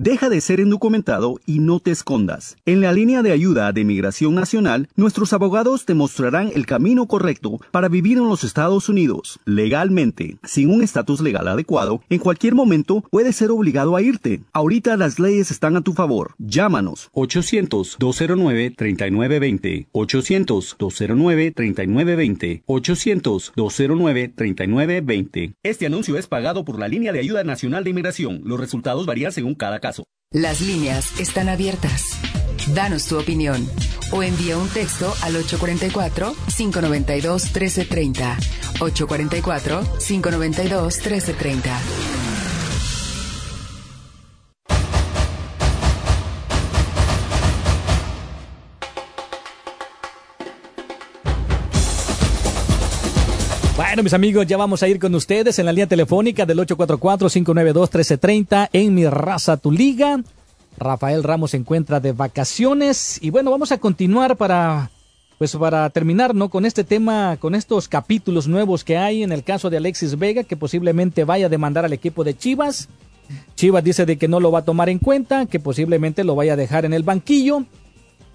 Deja de ser indocumentado y no te escondas. En la línea de ayuda de Migración Nacional, nuestros abogados te mostrarán el camino correcto para vivir en los Estados Unidos, legalmente. Sin un estatus legal adecuado, en cualquier momento puedes ser obligado a irte. Ahorita las leyes están a tu favor. Llámanos 800-209-3920. 800-209-3920. 800-209-3920. Este anuncio es pagado por la línea de ayuda nacional de inmigración. Los resultados varían según cada caso. Las líneas están abiertas. Danos tu opinión o envía un texto al 844-592-1330. 844-592-1330. Mis amigos, ya vamos a ir con ustedes en la línea telefónica del 844-592-1330 en Mi Raza Tu Liga. Rafael Ramos se encuentra de vacaciones y bueno, vamos a continuar para pues para terminar, ¿no? Con este tema, con estos capítulos nuevos que hay en el caso de Alexis Vega, que posiblemente vaya a demandar al equipo de Chivas. Chivas dice de que no lo va a tomar en cuenta, que posiblemente lo vaya a dejar en el banquillo.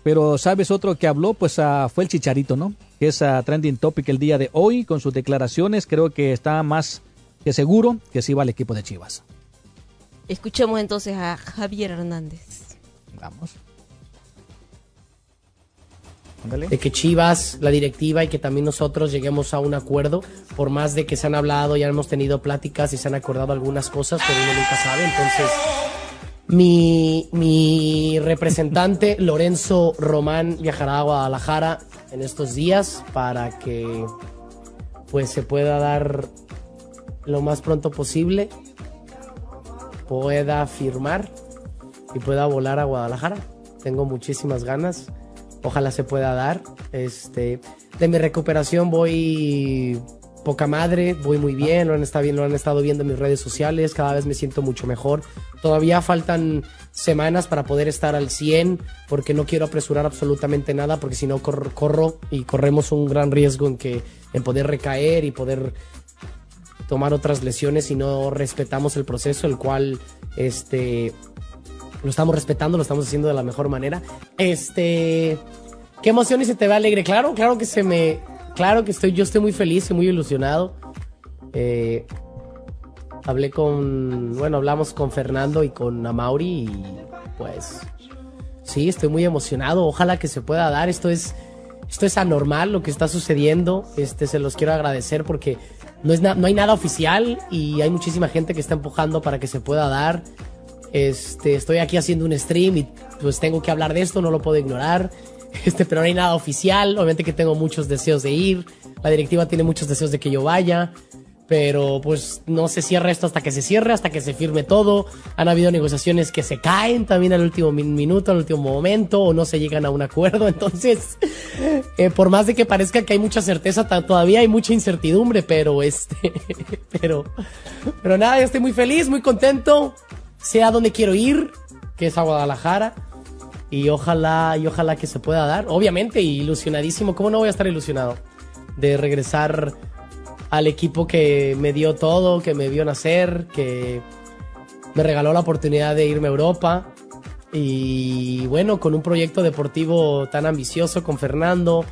Pero, ¿sabes otro que habló? Pues uh, fue el Chicharito, ¿no? Que es uh, trending topic el día de hoy con sus declaraciones. Creo que está más que seguro que sí va al equipo de Chivas. Escuchemos entonces a Javier Hernández. Vamos. de que Chivas, la directiva y que también nosotros lleguemos a un acuerdo, por más de que se han hablado, ya hemos tenido pláticas y se han acordado algunas cosas, pero uno nunca sabe, entonces mi, mi representante Lorenzo Román viajará a Guadalajara en estos días para que pues se pueda dar lo más pronto posible, pueda firmar y pueda volar a Guadalajara. Tengo muchísimas ganas. Ojalá se pueda dar. Este, de mi recuperación voy poca madre, voy muy bien, lo han, estado han estado viendo en mis redes sociales, cada vez me siento mucho mejor. Todavía faltan semanas para poder estar al 100, porque no quiero apresurar absolutamente nada, porque si no corro, corro, y corremos un gran riesgo en, que, en poder recaer y poder tomar otras lesiones si no respetamos el proceso, el cual este, lo estamos respetando, lo estamos haciendo de la mejor manera. Este, qué emoción y se te ve alegre. Claro, claro que se me, claro que estoy, yo estoy muy feliz y muy ilusionado. Eh, hablé con, bueno, hablamos con Fernando y con Amauri y pues sí, estoy muy emocionado. Ojalá que se pueda dar. Esto es, esto es anormal lo que está sucediendo. Este, se los quiero agradecer porque no, es no hay nada oficial y hay muchísima gente que está empujando para que se pueda dar. Este, estoy aquí haciendo un stream y pues tengo que hablar de esto, no lo puedo ignorar. Este, pero no hay nada oficial. Obviamente que tengo muchos deseos de ir. La directiva tiene muchos deseos de que yo vaya. Pero pues no se cierra esto hasta que se cierre, hasta que se firme todo. Han habido negociaciones que se caen también al último minuto, al último momento, o no se llegan a un acuerdo. Entonces, eh, por más de que parezca que hay mucha certeza, todavía hay mucha incertidumbre, pero este, pero, pero nada, yo estoy muy feliz, muy contento. Sé a dónde quiero ir, que es a Guadalajara y ojalá y ojalá que se pueda dar. Obviamente, ilusionadísimo. ¿Cómo no voy a estar ilusionado? de regresar al equipo que me dio todo, que me vio nacer, que me regaló la oportunidad de irme a Europa. Y bueno, con un proyecto deportivo tan ambicioso con Fernando,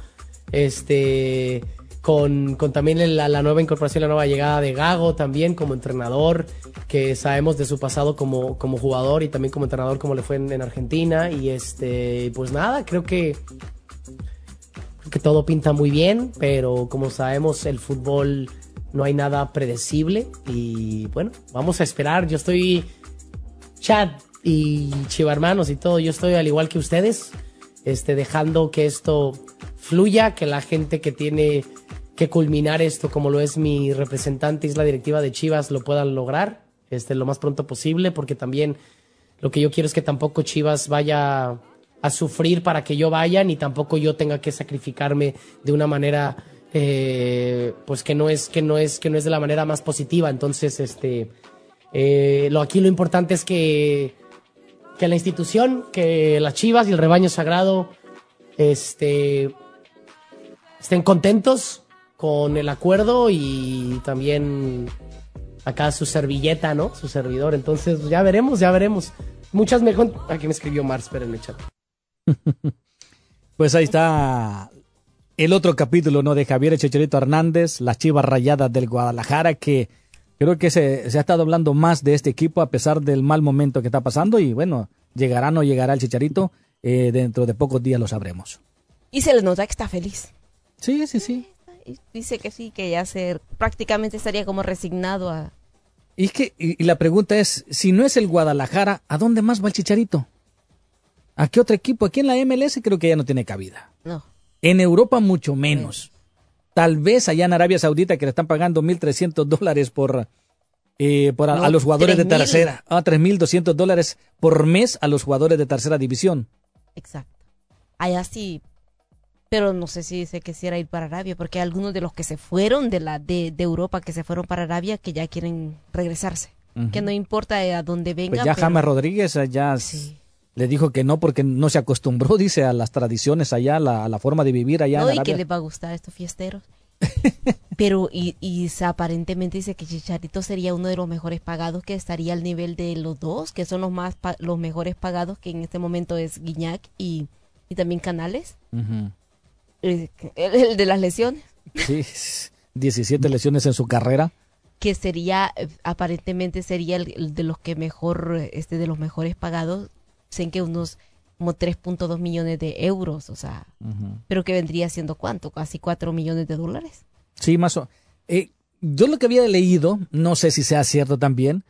este, con, también la, nueva incorporación, la nueva llegada de Gago también como entrenador, que sabemos de su pasado como, como jugador y también como entrenador como le fue en, en Argentina. Y este, pues nada, creo que, que todo pinta muy bien, pero como sabemos el fútbol no hay nada predecible y bueno, vamos a esperar. Yo estoy, Chad y Chiva Hermanos y todo, yo estoy al igual que ustedes, este, dejando que esto fluya, que la gente que tiene que culminar esto, como lo es mi representante y es la directiva de Chivas, lo puedan lograr este, lo más pronto posible, porque también lo que yo quiero es que tampoco Chivas vaya a sufrir para que yo vaya, ni tampoco yo tenga que sacrificarme de una manera eh, pues que no es que no es que no es de la manera más positiva. Entonces este eh, lo aquí lo importante es que que la institución que las Chivas y el rebaño sagrado este estén contentos con el acuerdo y también acá su servilleta no su servidor entonces ya veremos ya veremos muchas me aquí me escribió Mars pero en el chat pues ahí está el otro capítulo ¿no? de Javier Chicharito Hernández, las Chivas Rayadas del Guadalajara, que creo que se, se, ha estado hablando más de este equipo a pesar del mal momento que está pasando y bueno, llegará o no llegará el Chicharito, eh, dentro de pocos días lo sabremos. Y se le nota que está feliz. Sí, sí, sí. Dice que sí, que ya se prácticamente estaría como resignado a... Y, que, y, y la pregunta es, si no es el Guadalajara, ¿a dónde más va el Chicharito? ¿A qué otro equipo? Aquí en la MLS creo que ya no tiene cabida. No. En Europa mucho menos. Tal vez allá en Arabia Saudita que le están pagando 1.300 dólares por, eh, por a, No, a los jugadores de 3.000. tercera. Ah, 3.200 dólares por mes a los jugadores de tercera división. Exacto. Allá sí, pero no sé si se quisiera ir para Arabia, porque hay algunos de los que se fueron de la de, de Europa, que se fueron para Arabia, que ya quieren regresarse. Que no importa eh, a dónde vengan. Pues ya pero- James Rodríguez eh, ya le dijo que no porque no se acostumbró, dice, a las tradiciones allá, a la, a la forma de vivir allá no, en y que Arabia. les va a gustar a estos fiesteros. Pero, y, y aparentemente dice que Chicharito sería uno de los mejores pagados, que estaría al nivel de los dos, que son los más pa- los mejores pagados, que en este momento es Guiñac y, y también Canales, el- el de las lesiones, Sí, 17 lesiones en su carrera. que sería, eh, aparentemente sería el, el de los que mejor, eh, este de los mejores pagados, sé que unos como 3.2 millones de euros, o sea, pero que vendría siendo cuánto, casi 4 millones de dólares. Sí, más o eh, Yo lo que había leído, no sé si sea cierto también,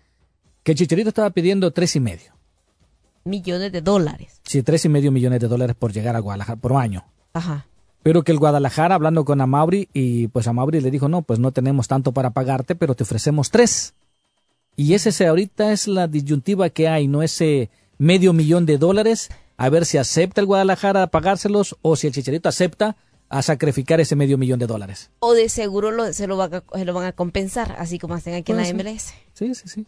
que Chicharito estaba pidiendo tres y medio. Millones de dólares. Sí, tres y medio millones de dólares por llegar a Guadalajara por año. Ajá. Pero que el Guadalajara, hablando con Amauri, y pues Amauri le dijo, no, pues no tenemos tanto para pagarte, pero te ofrecemos tres. Y ese se- ahorita es la disyuntiva que hay, ¿no? Ese medio millón de dólares, a ver si acepta el Guadalajara a pagárselos o si el Chicharito acepta a sacrificar ese medio millón de dólares. O de seguro lo, se, lo van a, se lo van a compensar, así como hacen aquí en la. MLS. Sí, sí, sí.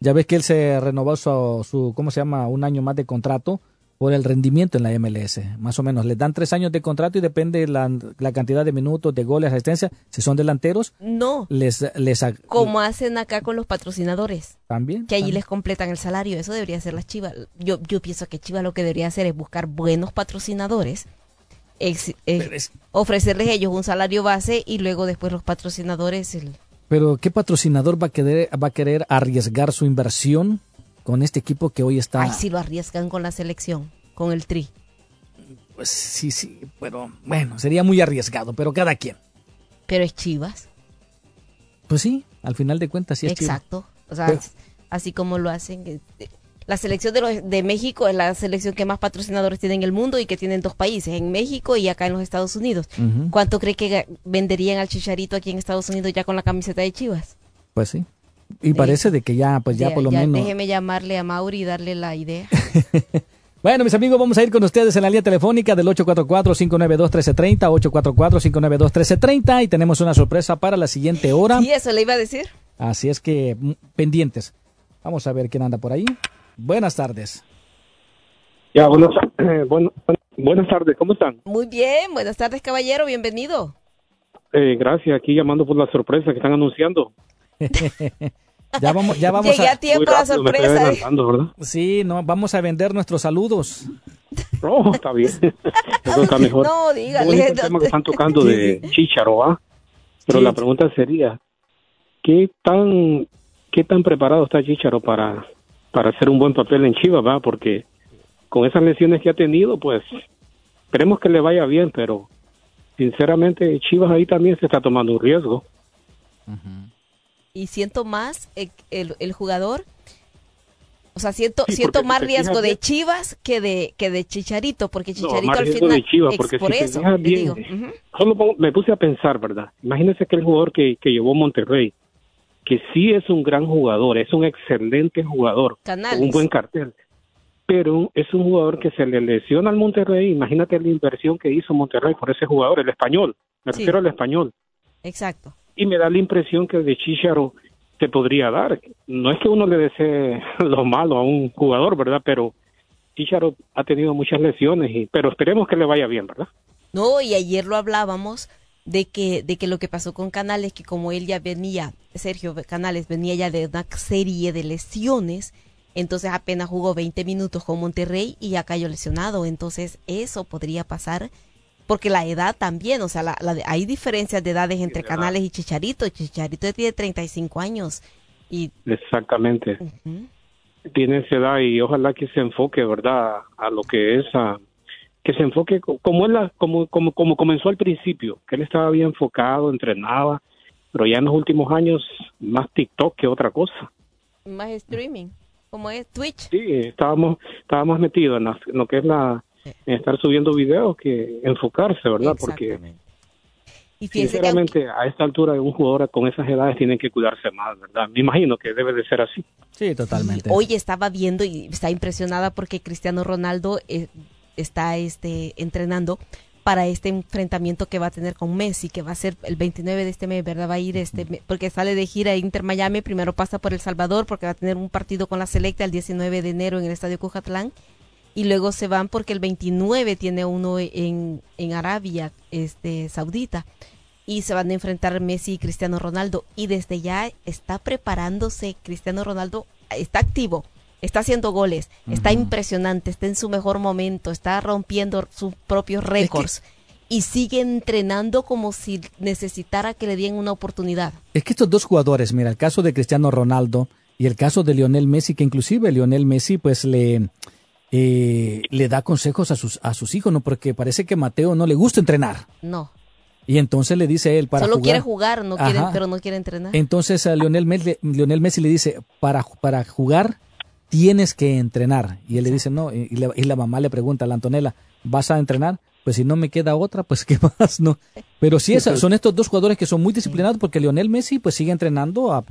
Ya ves que él se renovó su, su, ¿cómo se llama? Un año más de contrato por el rendimiento en la MLS. Más o menos. Les dan tres años de contrato y depende la, la cantidad de minutos, de goles, asistencia. Si son delanteros, No, les, les como hacen acá con los patrocinadores, también. que allí también. les completan el salario. Eso debería ser la Chivas. Yo, yo pienso que Chivas lo que debería hacer es buscar buenos patrocinadores, ex- eh, ofrecerles ellos un salario base y luego después los patrocinadores. el- Pero ¿qué patrocinador va a querer, va a querer arriesgar su inversión con este equipo que hoy está? Ay, si lo arriesgan con la selección, con el tri. Pues sí, sí, pero bueno, sería muy arriesgado, pero cada quien. Pero es Chivas. Pues sí, al final de cuentas sí es Chivas. Exacto. O sea, Pero- así como lo hacen. eh, La selección de, los, de México es la selección que más patrocinadores tiene en el mundo y que tienen dos países, en México y acá en los Estados Unidos. ¿Cuánto cree que venderían al Chicharito aquí en Estados Unidos ya con la camiseta de Chivas? Pues sí. Y parece de que ya, pues ya por lo menos. Déjeme llamarle a Mauri y darle la idea. Bueno, mis amigos, vamos a ir con ustedes en la línea telefónica del 844-592-1330, 844-592-1330 y tenemos una sorpresa para la siguiente hora. Sí, eso le iba a decir. Así es que mm, pendientes. Vamos a ver quién anda por ahí. Buenas tardes. Ya, buenas, eh, bueno, buenas tardes, ¿cómo están? Muy bien, buenas tardes, caballero, bienvenido. Eh, gracias, aquí llamando por la sorpresa que están anunciando. Ya vamos, ya vamos Llegué a, tiempo a la sorpresa. Sí, no, vamos a vender nuestros saludos. No, está bien. Eso está mejor. No, dígale. el tema que están tocando de Chicharo, ¿ah? Pero la pregunta sería, ¿qué tan, qué tan preparado está Chicharo para, para hacer un buen papel en Chivas, va? Porque con esas lesiones que ha tenido, pues esperemos que le vaya bien, pero sinceramente Chivas ahí también se está tomando un riesgo. Y siento más el, el, jugador, o sea, siento siento más riesgo de Chivas que de que de Chicharito, porque Chicharito al final de Chivas, porque por eso, bien, solo me puse a pensar, ¿verdad? Imagínese que el jugador que, que llevó Monterrey, que sí es un gran jugador, es un excelente jugador, un buen cartel pero es un jugador que se le lesiona al Monterrey. Imagínate la inversión que hizo Monterrey por ese jugador, el español. Me refiero al español. Exacto. Y me da la impresión que de Chicharo te podría dar. No es que uno le desee lo malo a un jugador, ¿verdad? Pero Chicharo ha tenido muchas lesiones, y, pero esperemos que le vaya bien, ¿verdad? No, y ayer lo hablábamos de que, de que lo que pasó con Canales, que como él ya venía, Sergio Canales venía ya de una serie de lesiones, entonces apenas jugó 20 minutos con Monterrey y ya cayó lesionado. Entonces eso podría pasar porque la edad también, o sea, la, hay diferencias de edades entre Canales y Chicharito. Chicharito tiene 35 años. Y... Exactamente. Tiene esa edad y ojalá que se enfoque, ¿verdad? A lo que es, a, que se enfoque como, él la, como, como, como comenzó al principio, que él estaba bien enfocado, entrenaba, pero ya en los últimos años más TikTok que otra cosa. Más streaming como es Twitch. Sí, estábamos, estábamos metidos en, lo que es la, en estar subiendo videos que enfocarse, ¿verdad? Porque y sinceramente a esta altura un jugador con esas edades tienen que cuidarse más, ¿verdad? Me imagino que debe de ser así. Sí, totalmente. hoy estaba viendo y está impresionada porque Cristiano Ronaldo eh, está este entrenando para este enfrentamiento que va a tener con Messi, que va a ser el 29 de este mes, ¿verdad? Va a ir este, porque sale de gira Inter Miami, primero pasa por El Salvador porque va a tener un partido con la selecta el 19 de enero en el Estadio Cujatlán y luego se van porque el 29 tiene uno en, en Arabia este, Saudita y se van a enfrentar Messi y Cristiano Ronaldo y desde ya está preparándose Cristiano Ronaldo, está activo está haciendo goles, está impresionante, está en su mejor momento, está rompiendo sus propios récords. y sigue entrenando como si necesitara que le dieran una oportunidad. Es que estos dos jugadores, mira, el caso de Cristiano Ronaldo y el caso de Lionel Messi, que inclusive Lionel Messi pues le, eh, le da consejos a sus, a sus hijos, ¿no? Porque parece que Mateo no le gusta entrenar. No. Y entonces le dice él para Solo quiere jugar, no quiere, pero no quiere entrenar. Entonces a Lionel Messi, Lionel Messi le dice, para, para jugar tienes que entrenar. Y él le dice, no, y la, mamá le pregunta a la Antonella, ¿vas a entrenar? Pues si no me queda otra, pues qué más, ¿no? Pero sí, son estos dos jugadores que son muy disciplinados porque Lionel Messi pues sigue entrenando a,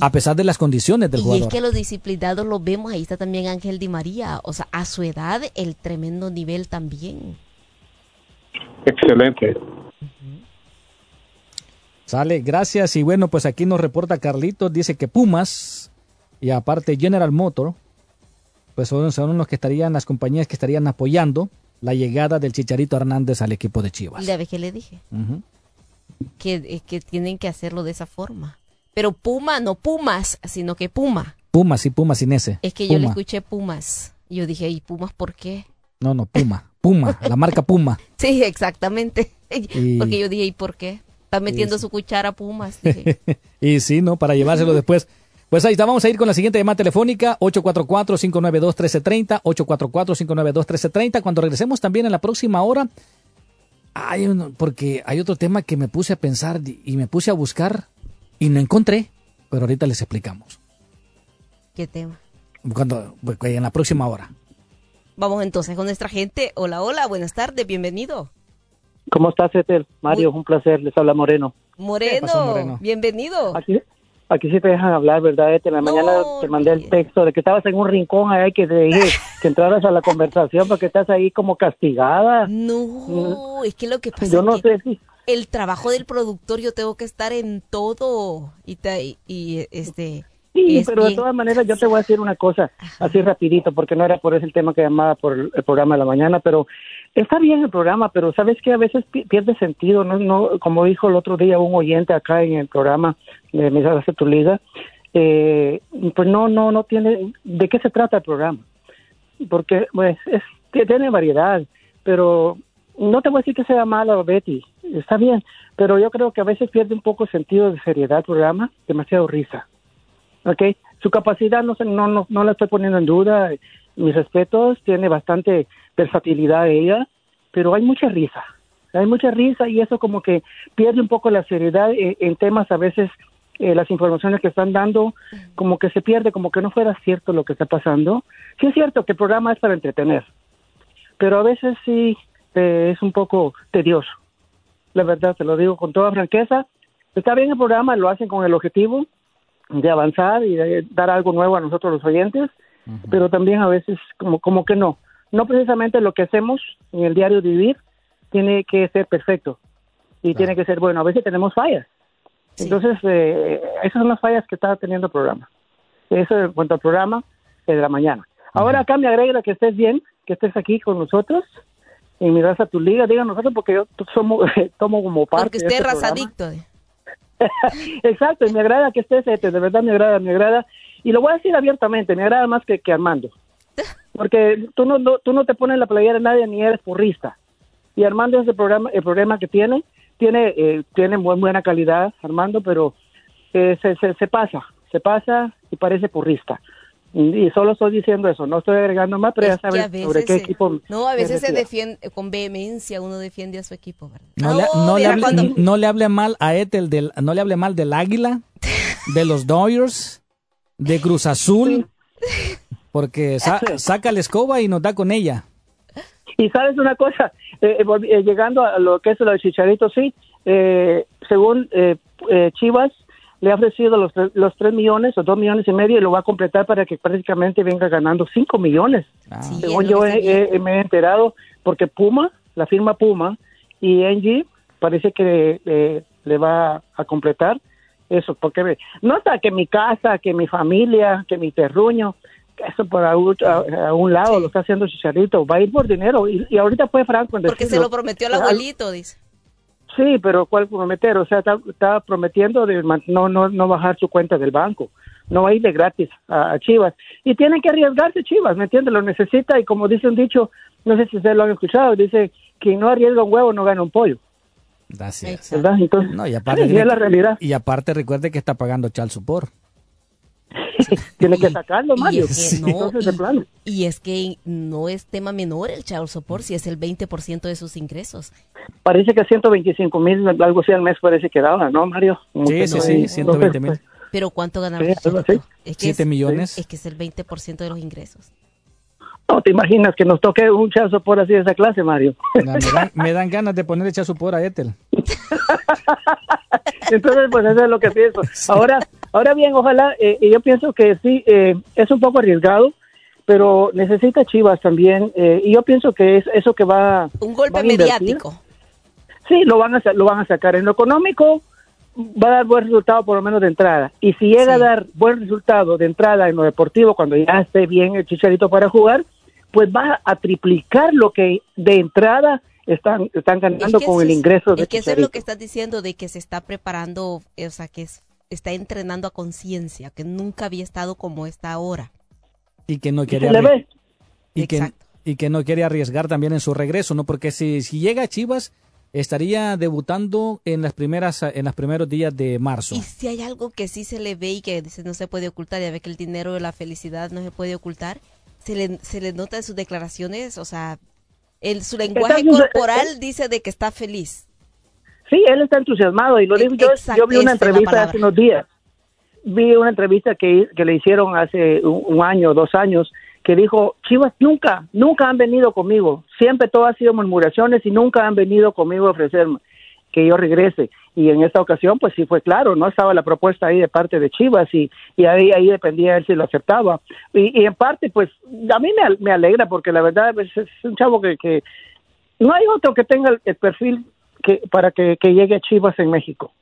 a pesar de las condiciones del jugador. Y es que los disciplinados los vemos, ahí está también Ángel Di María, o sea, a su edad el tremendo nivel también. Excelente. Sale, gracias. Y bueno, pues aquí nos reporta Carlitos, dice que Pumas y aparte General Motor, pues son, son los que estarían, las compañías que estarían apoyando la llegada del Chicharito Hernández al equipo de Chivas. Ya ves que le dije. que, eh, que tienen que hacerlo de esa forma. Pero Puma, no Pumas, sino que Puma. Pumas, sí, Pumas sin ese. Es que yo le escuché Pumas. Y yo dije, ¿y Pumas por qué? No, no, Puma. Puma, la marca Puma. Sí, exactamente. Porque yo dije, ¿y por qué? Está metiendo su cuchara Pumas. y sí, ¿no? Para llevárselo después. Pues ahí está, vamos a ir con la siguiente llamada telefónica, 844-592-1330, 844-592-1330. Cuando regresemos también en la próxima hora, hay porque hay otro tema que me puse a pensar y me puse a buscar y no encontré, pero ahorita les explicamos. ¿Qué tema? Cuando, pues, en la próxima hora. Vamos entonces con nuestra gente. Hola, hola, buenas tardes, bienvenido. ¿Cómo estás, Etel? Mario, un placer, les habla Moreno. Moreno, bienvenido. Aquí, Aquí sí te dejan hablar, ¿verdad? En la mañana te mandé el texto de que estabas en un rincón ahí que te dije que entraras a la conversación porque estás ahí como castigada. No, es que lo que pasa yo no sé si... el trabajo del productor yo tengo que estar en todo y, y este Sí, pero de todas maneras yo te voy a decir una cosa, así rapidito, porque no era por ese el tema que llamaba por el programa de la mañana, pero Está bien el programa, pero sabes que a veces pierde sentido, no, no, como dijo el otro día un oyente acá en el programa de Mesa de tu liga, eh, pues no, no, no tiene, ¿de qué se trata el programa? Porque, pues, es, tiene variedad, pero no te voy a decir que sea malo, Betty, está bien, pero yo creo que a veces pierde un poco sentido de seriedad el programa, demasiado risa, ¿ok? Su capacidad no, no, no, la estoy poniendo en duda, mis respetos, tiene bastante versatilidad ella, pero hay mucha risa, hay mucha risa y eso como que pierde un poco la seriedad en, temas a veces eh, las informaciones que están dando como que se pierde, como que no fuera cierto lo que está pasando. Sí es cierto que el programa es para entretener, pero a veces sí eh, es un poco tedioso. La verdad, te lo digo con toda franqueza. Está bien el programa, lo hacen con el objetivo de avanzar y de dar algo nuevo a nosotros los oyentes, pero también a veces como, como que no. No precisamente lo que hacemos en el diario vivir tiene que ser perfecto y tiene que ser bueno. A veces tenemos fallas. Entonces, eh, esas son las fallas que está teniendo el programa. Eso en cuanto al programa de la mañana. Ahora acá me agrega que estés bien, que estés aquí con nosotros y miras a tu liga. Diga nosotros porque yo somos, tomo como parte Porque usted es este razadicto. Exacto, y me agrada que estés, este, de verdad me agrada, me agrada. Y lo voy a decir abiertamente, me agrada más que, que Armando. Porque tú no, tú no te pones la playera de nadie ni eres porrista. Y Armando es el, programa, el problema que tiene. Tiene, eh, tiene muy buena calidad, Armando, pero eh, se, se, pasa, se pasa y parece porrista. Y, solo estoy diciendo eso, no estoy agregando más, pero ya sabes sobre qué equipo. No, a veces se defiende con vehemencia, uno defiende a su equipo, No, le, no, le hable, no, le, hable, mal a Ethel, del, no le hable mal del Águila, de los Dodgers, de Cruz Azul, porque saca la escoba y nos da con ella. Y sabes una cosa, eh, eh, eh, llegando a lo que es lo de Chicharito, sí, según Chivas le ha ofrecido los, los 3 millones o 2 millones y medio y lo va a completar para que prácticamente venga ganando 5 millones. Ah. según yo me he enterado, porque Puma, la firma Puma y Angie parece que le va a completar eso, porque no está que mi casa, que mi familia, que mi terruño, eso por a, un lado lo está haciendo Chicharito, va a ir por dinero y, ahorita fue Franco en Porque se lo prometió el abuelito, dice. Sí, pero ¿cuál prometer? O sea, está, prometiendo de no, no, no bajar su cuenta del banco, no va a ir de gratis a, Chivas. Y tiene que arriesgarse Chivas, ¿me entiende? Lo necesita y como dice un dicho, no sé si ustedes lo han escuchado, dice, quien no arriesga un huevo no gana un pollo. Gracias. ¿Verdad? Entonces, no, y aparte, es la realidad. Y aparte recuerde que está pagando Charles Support. Tiene que sacarlo, Mario. Y es que, no, es tema menor el child support si es el 20% de sus ingresos. Parece que 125 mil, algo así al mes parece que daba, ¿no, Mario? sí, sí, sí, 120 mil. Pero ¿cuánto ganaba? es 7 millones. Es que es el 20% de los ingresos. No te imaginas que nos toque un chazo por así de esa clase, Mario. me, dan, ganas de poner el chazo por a Ethel. Entonces, pues eso es lo que pienso. Ahora, ahora bien, ojalá, eh, yo pienso que sí, eh, es un poco arriesgado, pero necesita Chivas también, eh, y yo pienso que es eso que va... Un golpe mediático. Sí, lo van, a, lo van a sacar. En lo económico va a dar buen resultado por lo menos de entrada. Y si llega a dar buen resultado de entrada en lo deportivo, cuando ya esté bien el chicharito para jugar, pues va a triplicar lo que de entrada están, están ganando con el ingreso de Es que eso es lo que estás diciendo de que se está preparando, o sea, que está entrenando a conciencia, que nunca había estado como está ahora. Y que no quiere y, que, y que no quiere arriesgar también en su regreso, ¿no? Porque si, si llega a Chivas, estaría debutando en las primeras en los primeros días de marzo. Y si hay algo que sí se le ve y que no se puede ocultar, ya ve que el dinero de la felicidad no se puede ocultar, se le, se le nota en sus declaraciones, o sea, el, su lenguaje corporal dice de que está feliz. Sí, él está entusiasmado y lo digo yo, yo vi una entrevista hace unos días, vi una entrevista que, que le hicieron hace un, año, dos años, que dijo, Chivas nunca, nunca han venido conmigo, siempre todo ha sido murmuraciones y nunca han venido conmigo a ofrecerme que yo regrese. Y en esta ocasión, pues sí fue claro, ¿no? Estaba la propuesta ahí de parte de Chivas y, y ahí, ahí dependía él si lo aceptaba. Y, en parte, pues a mí me, me alegra porque la verdad pues, es, un chavo que, que no hay otro que tenga el, perfil que para que, llegue a Chivas en México.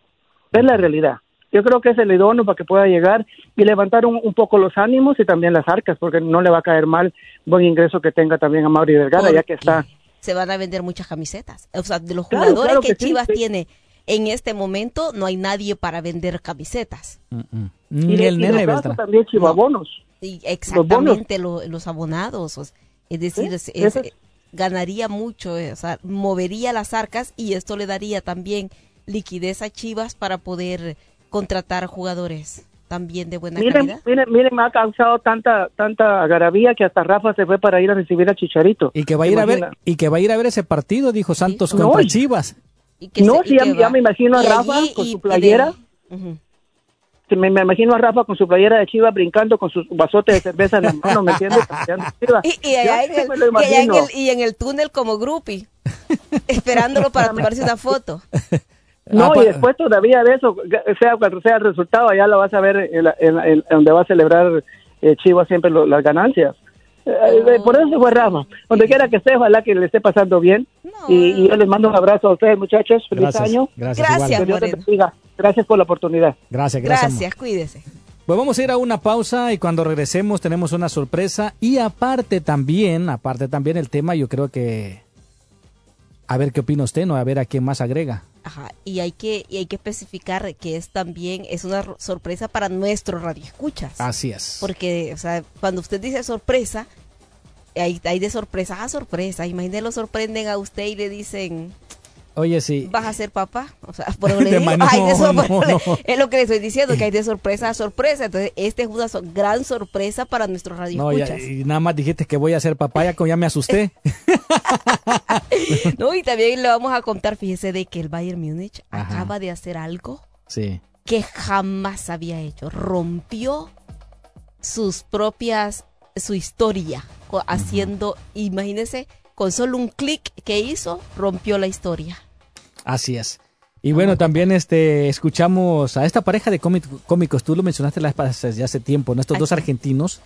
Es la realidad. Yo creo que es el idóneo para que pueda llegar y levantar un, un, poco los ánimos y también las arcas, porque no le va a caer mal buen ingreso que tenga también a Mauri Delgado, ya que está se van a vender muchas camisetas. O sea, de los jugadores que, Chivas tiene en este momento, no hay nadie para vender camisetas. Ni el nene también chivabonos. exactamente, los, abonados. es decir, ganaría mucho, eh, o sea, movería las arcas y esto le daría también liquidez a Chivas para poder contratar jugadores también de buena calidad. Miren, miren, me ha causado tanta tanta agarabía que hasta Rafa se fue para ir a recibir a Chicharito. Y que va a ir a ver y que va a ir a ver ese partido, dijo Santos contra Chivas. no, sí, ya, me imagino a Rafa con su playera. Me, imagino a Rafa con su playera de Chivas brincando con sus vasotes de cerveza en la mano, ¿me entiendes? y, en el, y, en el, túnel como groupie, esperándolo para tomarse una foto. No, y después todavía de eso, sea cuando sea el resultado, allá lo vas a ver en, donde va a celebrar eh, Chivas siempre las ganancias. Eh, por eso fue Rama. Donde quiera que esté, ojalá que le esté pasando bien. y, yo les mando un abrazo a ustedes, muchachos. Feliz año. Gracias, gracias, gracias por la oportunidad. Gracias, gracias. Gracias, cuídese. Pues vamos a ir a una pausa y cuando regresemos tenemos una sorpresa y aparte también, aparte también el tema, yo creo que a ver qué opina usted, no a ver a quién más agrega. Ajá, y hay que y hay que especificar que es también es una sorpresa para nuestro radio escuchas. Así es. Porque, o sea, cuando usted dice sorpresa, hay, hay de sorpresa a sorpresa. Imagínese lo sorprenden a usted y le dicen, Oye, sí. ¿Vas a ser papá? O sea, por lo de Es lo que le estoy diciendo, que hay de sorpresa a sorpresa. Entonces, esta es una gran sorpresa para nuestro radio no, y nada más dijiste que voy a ser papá, ya, ya me asusté. no, y también le vamos a contar, fíjese, de que el Bayern Múnich acaba de hacer algo sí. que jamás había hecho. Rompió sus propias, su historia, haciendo, imagínese, con solo un clic que hizo, rompió la historia. Así es. Y bueno, también este escuchamos a esta pareja de cómicos, tú lo mencionaste las ya hace tiempo, ¿no? Estos dos argentinos,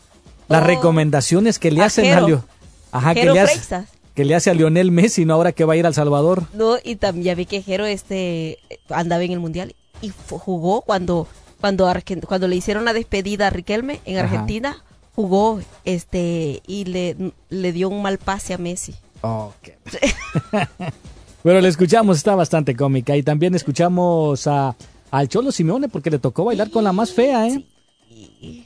las oh. recomendaciones que le hacen a Leo. Ajá, que le, hace, que le hace a Lionel Messi, ¿no? Ahora que va a ir al Salvador. No, y también ya vi que Jero este andaba en el Mundial y jugó cuando cuando cuando le hicieron la despedida a Riquelme en Argentina, jugó este y le, le dio un mal pase a Messi. Bueno, le escuchamos, está bastante cómica. Y también escuchamos a, al Cholo Simeone porque le tocó bailar con la más fea, ¿eh?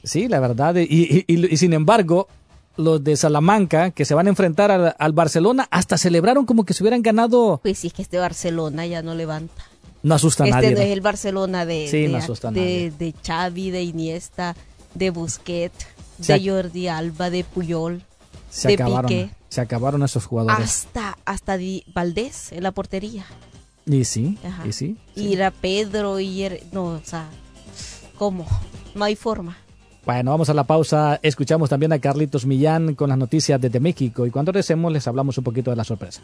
Sí, la verdad. Y, y, sin embargo, los de Salamanca, que se van a enfrentar al, Barcelona, hasta celebraron como que se hubieran ganado. Pues sí, es que este Barcelona ya no levanta. No asusta a este nadie. Este no es el Barcelona de, de, de, Xavi, de Iniesta, de Busquets, de Jordi Alba, de Puyol, se acabaron, Se acabaron esos jugadores. Hasta, hasta Valdés en la portería. Y sí, y sí. Y era Pedro y era, no, o sea, ¿cómo? No hay forma. Bueno, vamos a la pausa. Escuchamos también a Carlitos Millán con las noticias desde México y cuando regresemos les hablamos un poquito de la sorpresa.